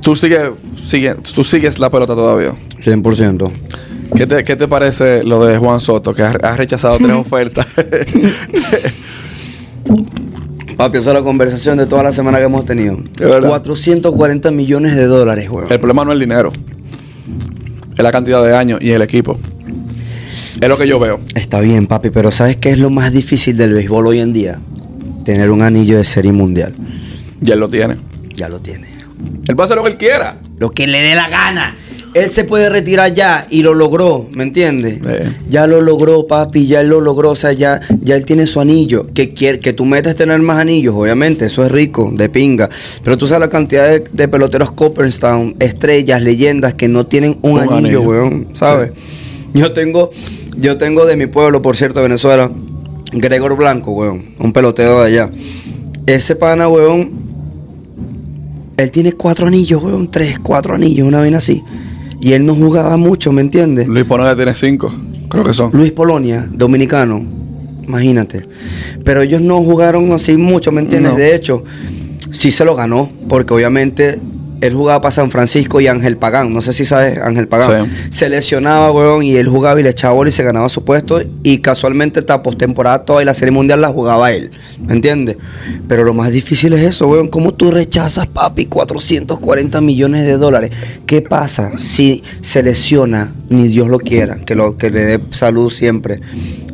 tú sigues, sigue, tú sigues la pelota todavía. 100%. ¿Qué te, qué te parece lo de Juan Soto, que ha, ha rechazado tres ofertas? Papi, esa es la conversación de toda la semana que hemos tenido. De verdad. 440 millones de dólares, weón. el problema no es el dinero, es la cantidad de años y el equipo. Es lo que yo veo. Está bien, papi, pero ¿sabes qué es lo más difícil del béisbol hoy en día? Tener un anillo de serie mundial. Y él lo tiene. Ya lo tiene. Él va a hacer lo que él quiera. Lo que le dé la gana. Él se puede retirar ya y lo logró, ¿me entiendes? Sí. Ya lo logró, papi, ya él lo logró, o sea, ya, ya él tiene su anillo. Que, quiere, que tú metas tener más anillos, obviamente, eso es rico, de pinga. Pero tú sabes la cantidad de, de peloteros Copperstown, estrellas, leyendas que no tienen un, Un anillo, anillo. weón, ¿sabes? Yo tengo, yo tengo de mi pueblo, por cierto, de Venezuela, Gregor Blanco, weón, un pelotero de allá. Ese pana, weón, él tiene cuatro anillos, weón, tres, cuatro anillos, una vaina así. Y él no jugaba mucho, ¿me entiendes? Luis Ponoya tiene cinco. creo que son. Luis Polonia, dominicano, imagínate. Pero ellos no jugaron así mucho, ¿me entiendes? No. De hecho, sí se lo ganó, porque obviamente él jugaba para San Francisco y Ángel Pagán, no sé si sabes, Ángel Pagán. Sí. Se lesionaba, weón, y él jugaba y le echaba bola y se ganaba su puesto. Y casualmente esta postemporada toda y la serie mundial la jugaba él, ¿me entiendes? Pero lo más difícil es eso, weón. ¿Cómo tú rechazas, papi, 440 millones de dólares? ¿Qué pasa si se lesiona, ni Dios lo quiera, que, lo, que le dé salud siempre?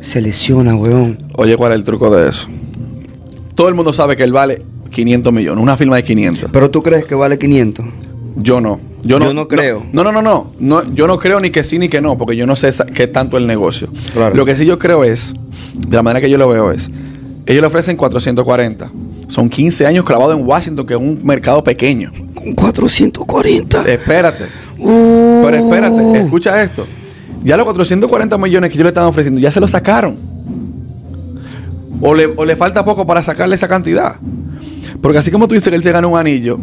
Se lesiona, weón. Oye, ¿cuál es el truco de eso? Todo el mundo sabe que él vale 500 millones, una firma de 500. Pero tú crees que vale 500? Yo no. Yo no, Yo no creo. No, no, no, no, no. Yo no creo ni que sí ni que no, porque yo no sé qué tanto el negocio. Claro. Lo que sí yo creo es, de la manera que yo lo veo es, ellos le ofrecen 440. Son 15 años clavados en Washington, que es un mercado pequeño. Con 440. Espérate. Uh. Pero espérate, escucha esto. Ya los 440 millones que ellos le están ofreciendo, ya se los sacaron. O le, o le falta poco para sacarle esa cantidad. Porque así como tú dices que él se ganó un anillo,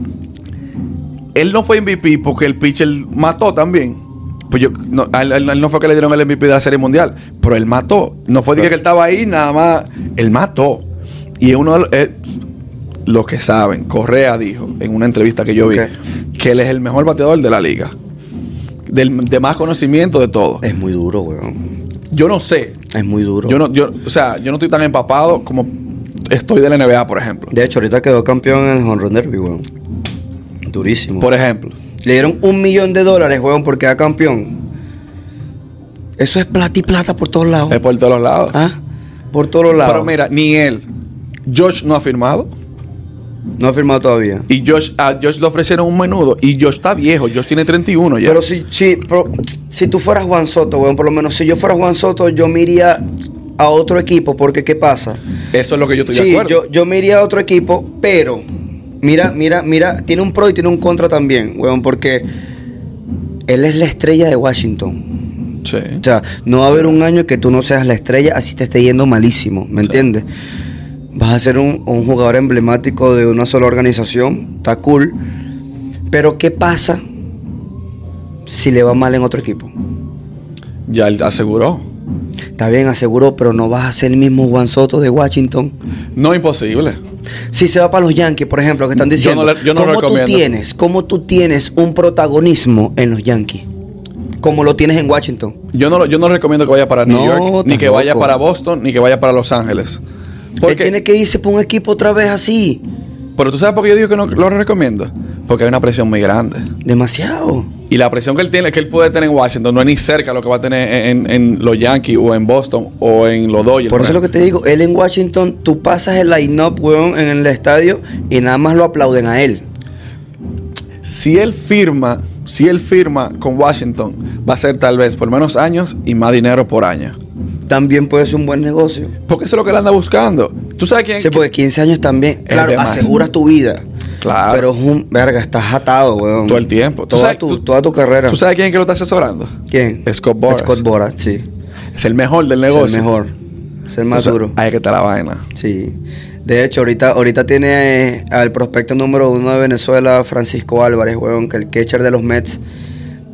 él no fue MVP porque el pitcher mató también. Pues yo, no, a él, a él no fue que le dieron el MVP de la Serie Mundial, pero él mató. No fue de que él estaba ahí, nada más. Él mató. Y uno de los, eh, los que saben, Correa dijo en una entrevista que yo vi, que él es el mejor bateador de la liga. Del, de más conocimiento de todo. Es muy duro, weón. Yo no sé. Es muy duro. Yo no, yo, o sea, yo no estoy tan empapado como estoy de la NBA, por ejemplo. De hecho, ahorita quedó campeón en el Home Run Derby, weón. Durísimo. Por ejemplo. Le dieron un millón de dólares, weón, por quedar campeón. Eso es plata y plata por todos lados. Es por todos lados. ¿Ah? Por todos lados. Pero mira, ni él. Josh no ha firmado. No ha firmado todavía. Y Josh, a Josh le ofrecieron un menudo. Y Josh está viejo. Josh tiene 31 ya. Pero si, si, pero si tú fueras Juan Soto, weón, por lo menos si yo fuera Juan Soto, yo me iría a otro equipo, porque ¿qué pasa? Eso es lo que yo estoy de Sí, acuerdo. yo, yo me iría a otro equipo, pero mira, mira, mira, tiene un pro y tiene un contra también, weón, porque él es la estrella de Washington. Sí. O sea, no va a haber un año que tú no seas la estrella, así te esté yendo malísimo, ¿me entiendes? Vas a ser un, un jugador emblemático de una sola organización, está cool. Pero ¿qué pasa si le va mal en otro equipo? Ya él aseguró. Está bien, aseguró, pero no vas a ser el mismo Juan Soto de Washington. No imposible. Si se va para los Yankees, por ejemplo, que están Yo diciendo, no le- yo no ¿cómo tú recomiendo. tienes, cómo tú tienes un protagonismo en los Yankees? Como lo tienes en Washington. Yo no, yo no recomiendo que vaya para New No, York, ni que vaya para Boston, ni que vaya para Los Ángeles. Él Porque, tiene que irse para un equipo otra vez así. pero tú sabes por qué yo digo que no lo recomiendo. Porque hay una presión muy grande. Demasiado. Y la presión que él tiene, que él puede tener en Washington, no es ni cerca lo que va a tener en, en los Yankees o en Boston o en los Dodgers. Por eso es lo que te digo, él en Washington, tú pasas el line-up, weón, en el estadio y nada más lo aplauden a él. Si él firma, si él firma con Washington, va a ser tal vez por menos años y más dinero por año. También puede ser un buen negocio. Porque eso es lo que él anda buscando. ¿Tú sabes quién? Sí, porque 15 años también, claro, aseguras tu vida. Claro. Pero es un, verga, estás atado, weón. Todo el tiempo. ¿Tú Toda, sabes- tu, tú- toda tu carrera. ¿Tú sabes quién es que lo está asesorando? ¿Quién? Scott Boras. Scott Boras, sí. Es el mejor del Es negocio. el mejor. Es el más Entonces, duro. Es que está la vaina. Sí. De hecho, ahorita, ahorita tiene eh, al prospecto número uno de Venezuela, Francisco Álvarez, weón, que el catcher de los Mets.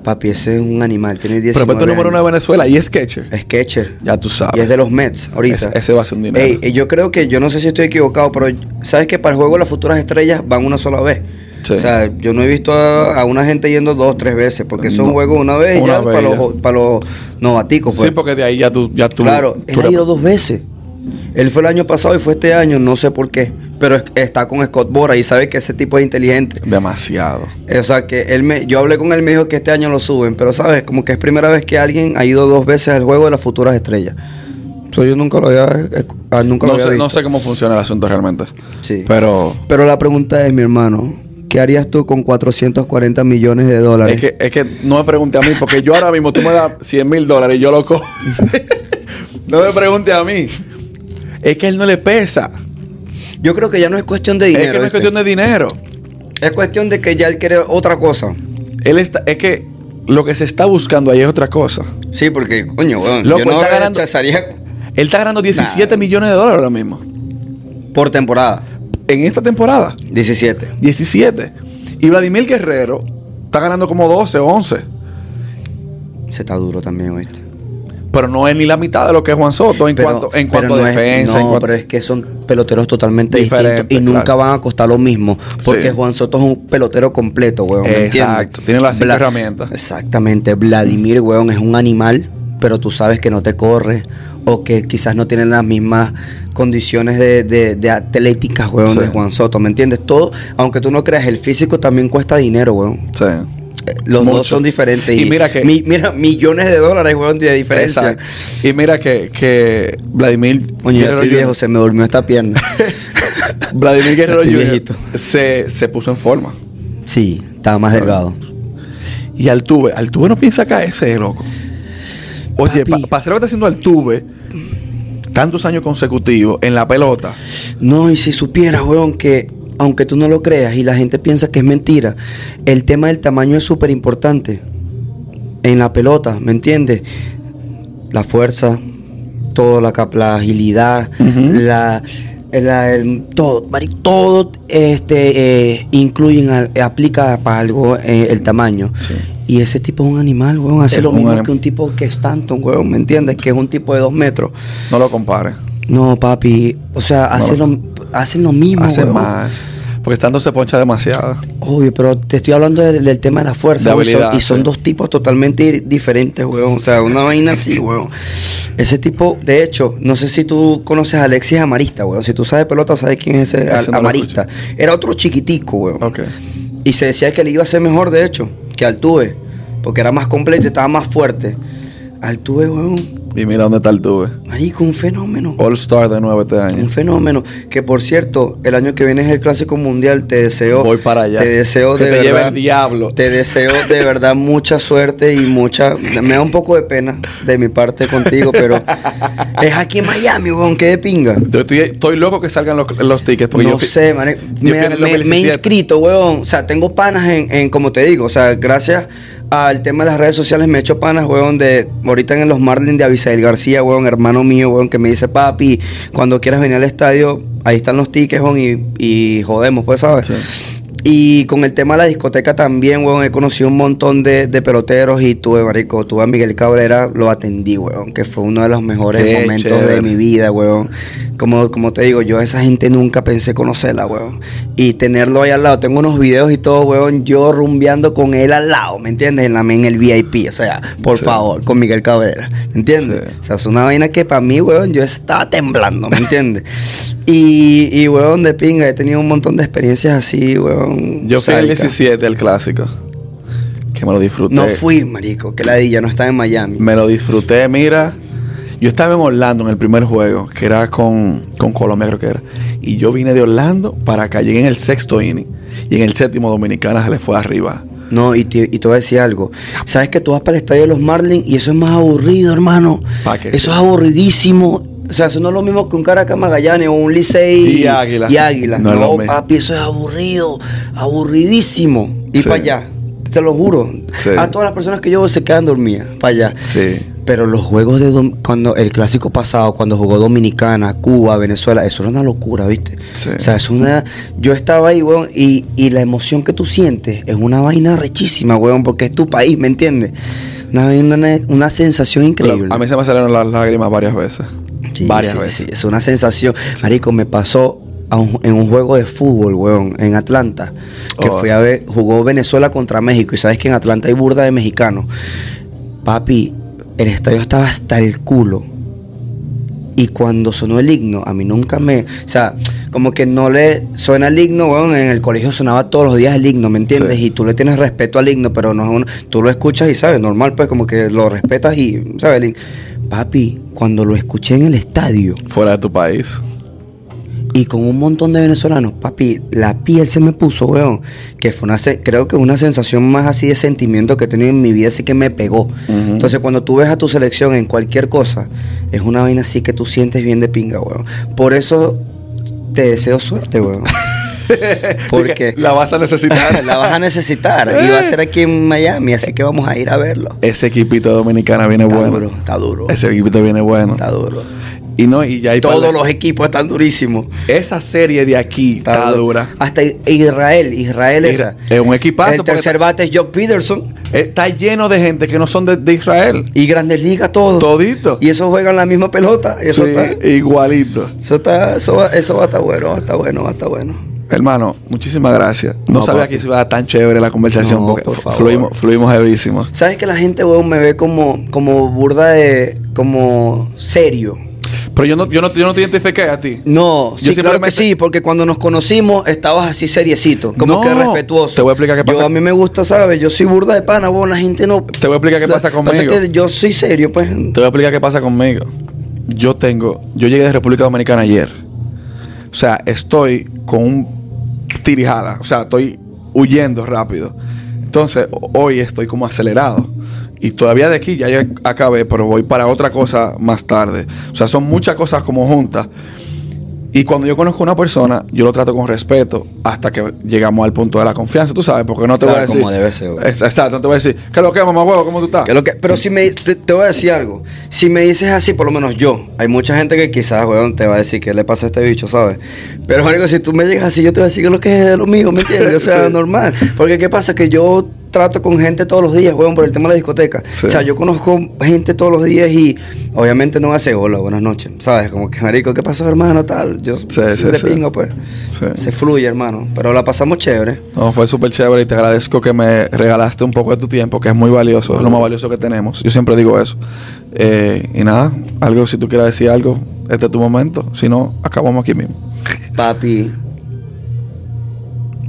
Papi, ese es un animal, tiene 19 Prospecto número uno de. Venezuela y es catcher. Es catcher. Ya tú sabes. Y es de los Mets, ahorita. Ese, ese va a ser un dinero. Ey, y yo creo que, yo no sé si estoy equivocado, pero ¿sabes que para el juego las futuras estrellas van una sola vez? Sí. O sea, yo no he visto a, a una gente yendo dos, tres veces, porque un No. juego una vez y ya para los, para los novaticos. Pues. sí, porque de ahí ya tú. Ya tú claro, tú él ha ido dos veces. Él fue el año pasado y fue este año, no sé por qué. Pero es- está con Scott Bora y sabe que ese tipo es inteligente. Demasiado. Eh, O sea, que él me, yo hablé con él y me dijo que este año lo suben, pero sabes, como que es primera vez que alguien ha ido dos veces al juego de las futuras estrellas. Eso yo nunca lo había, ah, nunca lo No había sé, visto. no sé cómo funciona el asunto realmente. Sí. Pero. Pero la pregunta es, mi hermano, ¿qué harías tú con 440 millones de dólares? Es que, es que no me pregunte a mí, porque yo ahora mismo tú me das 100 mil dólares y yo lo cojo. no me pregunte a mí. Es que él no le pesa. Yo creo que ya no es cuestión de dinero. es que no es cuestión de dinero. Es cuestión de que ya él quiere otra cosa. Él está, es que lo que se está buscando ahí es otra cosa. Sí, porque, coño, weón, Loco, yo no está ganando- Él está ganando 17 Nah. millones de dólares ahora mismo. por temporada. En esta temporada. 17. 17. Y Vladimir Guerrero está ganando como 12 o 11. Se está duro también, ¿oíste? Pero no es ni la mitad de lo que es Juan Soto en Pero- cuanto, en cuanto no a defensa. en no, cuanto- pero es que son peloteros totalmente Diferentes, distintos y nunca claro. van a costar lo mismo. Porque Sí. Juan Soto es un pelotero completo, weón. ¿me Exacto, tiene las cinco herramientas. Exactamente. Vladimir, weón, es un animal, pero tú sabes que no te corre o que quizás no tiene las mismas condiciones de, de, de atléticas, weón, Sí. de Juan Soto. ¿Me entiendes? Todo, aunque tú no creas, el físico también cuesta dinero, weón. Sí. Los Mucho. dos son diferentes. Y mira que- mi- mira, millones de dólares, weón, de diferencia. Exacto. Y mira que, que Vladimir Guerrero estoy viejo, se me durmió esta pierna. Vladimir Guerrero Jr. se, se puso en forma. sí, estaba más delgado. Y Altuve, Altuve no piensa caerse, loco. Oye, para hacer lo que está haciendo Altuve, tantos años consecutivos en la pelota, No, y si supieras, weón, que aunque tú no lo creas y la gente piensa que es mentira, el tema del tamaño es súper importante en la pelota, ¿me entiendes? La fuerza, todo, la, la agilidad, la, la- el- todo, todo este, eh, incluyen, al- aplica para algo eh, el tamaño. Sí. Y ese tipo es un animal, weón, hace Es lo mismo que un tipo que es Stanton, weón, ¿me entiendes? Que es un tipo de dos metros. no lo compare. No, papi, o sea, No. hacen, lo, hacen lo mismo. Hace weón. más. Porque estando se poncha demasiado. Obvio, pero te estoy hablando del, del tema de la fuerza, De son- y son sí. dos tipos totalmente di- diferentes, weón. O sea, una vaina así, weón. Ese tipo, de hecho, no sé si tú conoces a Alexis Amarista, weón. Si tú sabes pelota, sabes quién es ese no Amarista. Era otro chiquitico, weón. Ok. Y se decía que le iba a ser mejor, de hecho, que Altuve. Porque era más completo y estaba más fuerte. Altuve, weón. Y mira dónde está Altuve. Marico, un fenómeno. All Star de nuevo este año. Un fenómeno. Que por cierto, el año que viene es el Clásico Mundial. Te deseo. Voy para allá. Te deseo Que de te verdad. lleve el diablo. Te deseo de verdad mucha suerte y mucha. Me da un poco de pena de mi parte contigo, pero es aquí en Miami, weón. Qué de pinga. Yo estoy, estoy loco que salgan los, los tickets. Porque no yo sé, man. yo Me, el he 2017. inscrito, weón. O sea, tengo panas en, en, como te digo, o sea, gracias al tema de las redes sociales me he hecho panas, weón, de ahorita en los Marlins de Abisail García, weón, hermano mío, weón, que me dice, papi, cuando quieras venir al estadio, ahí están los tickets, weón, y, y jodemos, pues, ¿sabes? Sí. Y con el tema de la discoteca también, weón, he conocido un montón de, de peloteros y tuve, marico, tuve a Miguel Cabrera, lo atendí, weón, que fue uno de los mejores Qué momentos chévere. de mi vida, weón. Como, como te digo, yo a esa gente nunca pensé conocerla, weón. Y tenerlo ahí al lado, tengo unos videos y todo, weón, yo rumbeando con él al lado, ¿me entiendes? En, la, en el VIP, o sea, por Sí. favor, con Miguel Cabrera, ¿me entiendes? Sí. O sea, es una vaina que para mí, weón, yo estaba temblando, ¿me entiendes? y, y, weón, de pinga, he tenido un montón de experiencias así, weón. Yo fui el sádicas. 17 del clásico. Que me lo disfruté. No fui, marico, que la ya no estaba en Miami. Me lo disfruté, mira. Yo estaba en Orlando en el primer juego, que era con, con Colombia, creo que era. Y yo vine de Orlando para acá. Llegué en el sexto inning. Y en el séptimo, Dominicana se le fue arriba. No, y te, y te voy a decir algo. Sabes que tú vas para el estadio de los Marlins y eso es más aburrido, hermano. Eso es aburridísimo. O sea, eso no es lo mismo que un Caracas Magallanes o un Licey Y Águila. Y Águila. No No, papi, eso es aburrido. Aburridísimo. Y Sí. para allá. Te lo juro. Sí. A todas las personas que yo se quedan dormidas. Para allá. Sí. Pero los juegos de dom- cuando el clásico pasado, cuando jugó Dominicana, Cuba, Venezuela, eso era una locura, ¿viste? Sí. O sea, es una. Yo estaba ahí, weón, y, y la emoción que tú sientes es una vaina rechísima, weón, porque es tu país, ¿me entiendes? Una, una, una sensación increíble. A mí se me salieron las lágrimas varias veces. Sí, varias sí, veces. sí, es una sensación. Marico, me pasó un- en un juego de fútbol, weón, en Atlanta, que Oh. fui a ver, jugó Venezuela contra México, y sabes que en Atlanta hay burda de mexicanos. Papi, el estadio estaba hasta el culo. Y cuando sonó el himno, a mí nunca me. O sea, como que no le suena el himno, weón. En el colegio sonaba todos los días el himno, ¿me entiendes? Sí. Y tú le tienes respeto al himno, pero no es un. Tú lo escuchas y sabes, normal, pues como que lo respetas y, ¿sabes? El himno. Papi, cuando lo escuché en el estadio Fuera de tu país. y con un montón de venezolanos, papi, la piel se me puso, weón. Que fue una, creo que una sensación más así de sentimiento que he tenido en mi vida, así que me pegó. Entonces, cuando tú ves a tu selección en cualquier cosa, es una vaina así que tú sientes bien de pinga, weón. Por eso te deseo suerte, weón. Porque La vas a necesitar. la vas a necesitar y va a ser aquí en Miami, así que vamos a ir a verlo. Ese equipito dominicana viene Está bueno. duro, está duro. Ese equipito viene bueno. Está duro. Y no, y ya hay Todos los equipos están durísimos. Esa serie de aquí está, dura. Hasta Israel, Israel Isra- esa. es un equipazo El tercer bate es Jock Peterson. Está lleno de gente que no son de, de Israel. Y Grandes Ligas todo. Todito. Y esos juegan la misma pelota. Eso Sí, está. igualito. Eso está, eso va, eso va a estar bueno, va a estar bueno, va a estar bueno. Hermano, muchísimas gracias. No, No, sabía papi. que iba tan chévere la conversación No, porque por fu- favor. fluimos, fluimos heavísimo. ¿Sabes que la gente, weón, me ve como, como burda de, como serio? Pero yo no, yo no, yo no te identifiqué a ti. No, sí, Yo claro que simplemente- sí, porque cuando nos conocimos estabas así seriecito, como No, que respetuoso. te voy a explicar qué Yo, pasa. a mí me gusta, ¿sabes? Yo soy burda de pana, weón, la gente no... Te voy a explicar qué pasa conmigo. que yo soy serio, pues. Te voy a explicar qué pasa conmigo. Yo tengo, yo llegué de República Dominicana ayer. O sea, estoy con un tirijala. O sea, estoy huyendo rápido. Entonces, ho- hoy estoy como acelerado. Y todavía de aquí ya yo acabé, pero voy para otra cosa más tarde. O sea, son muchas cosas como juntas. Y cuando yo conozco a una persona, yo lo trato con respeto hasta que llegamos al punto de la confianza, tú sabes, porque no te voy a Claro, decir. como debe ser, güey. Ex- Exacto, no te voy a decir, ¿qué es lo que, mamá huevo? ¿Cómo tú estás? Lo que, pero si me te, te voy a decir algo. Si me dices así, por lo menos yo, hay mucha gente que quizás, weón, te va a decir qué le pasa a este bicho, ¿sabes? Pero marico, si tú me llegas así, yo te voy a decir que lo que es de lo mío, ¿me entiendes? O sea, Sí. normal. Porque qué pasa que yo trato con gente todos los días, weón, por el tema de la discoteca. Sí. O sea, yo conozco gente todos los días y obviamente no hace hola, buenas noches, ¿sabes? Como que marico, ¿qué pasó, hermano? Tal. Yo Sí, soy sí, de sí. pinga, pues. Se fluye, hermano. Pero la pasamos chévere. No, fue súper chévere y te agradezco que me regalaste un poco de tu tiempo, que es muy valioso, es lo más valioso que tenemos. Yo siempre digo eso. Eh, y nada, algo, si tú quieres decir algo, este es tu momento. Si no, acabamos aquí mismo. Papi,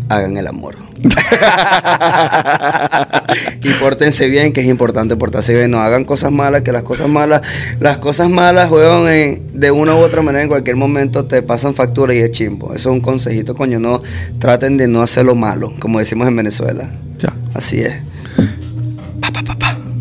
hagan el amor. y pórtense bien, que es importante portarse bien. No hagan cosas malas, que las cosas malas, las cosas malas, weón, eh, de una u otra manera en cualquier momento te pasan factura y es chimbo. Eso es un consejito, coño. No traten de no hacer lo malo, como decimos en Venezuela. Ya. Así es. Pa, pa, pa, pa.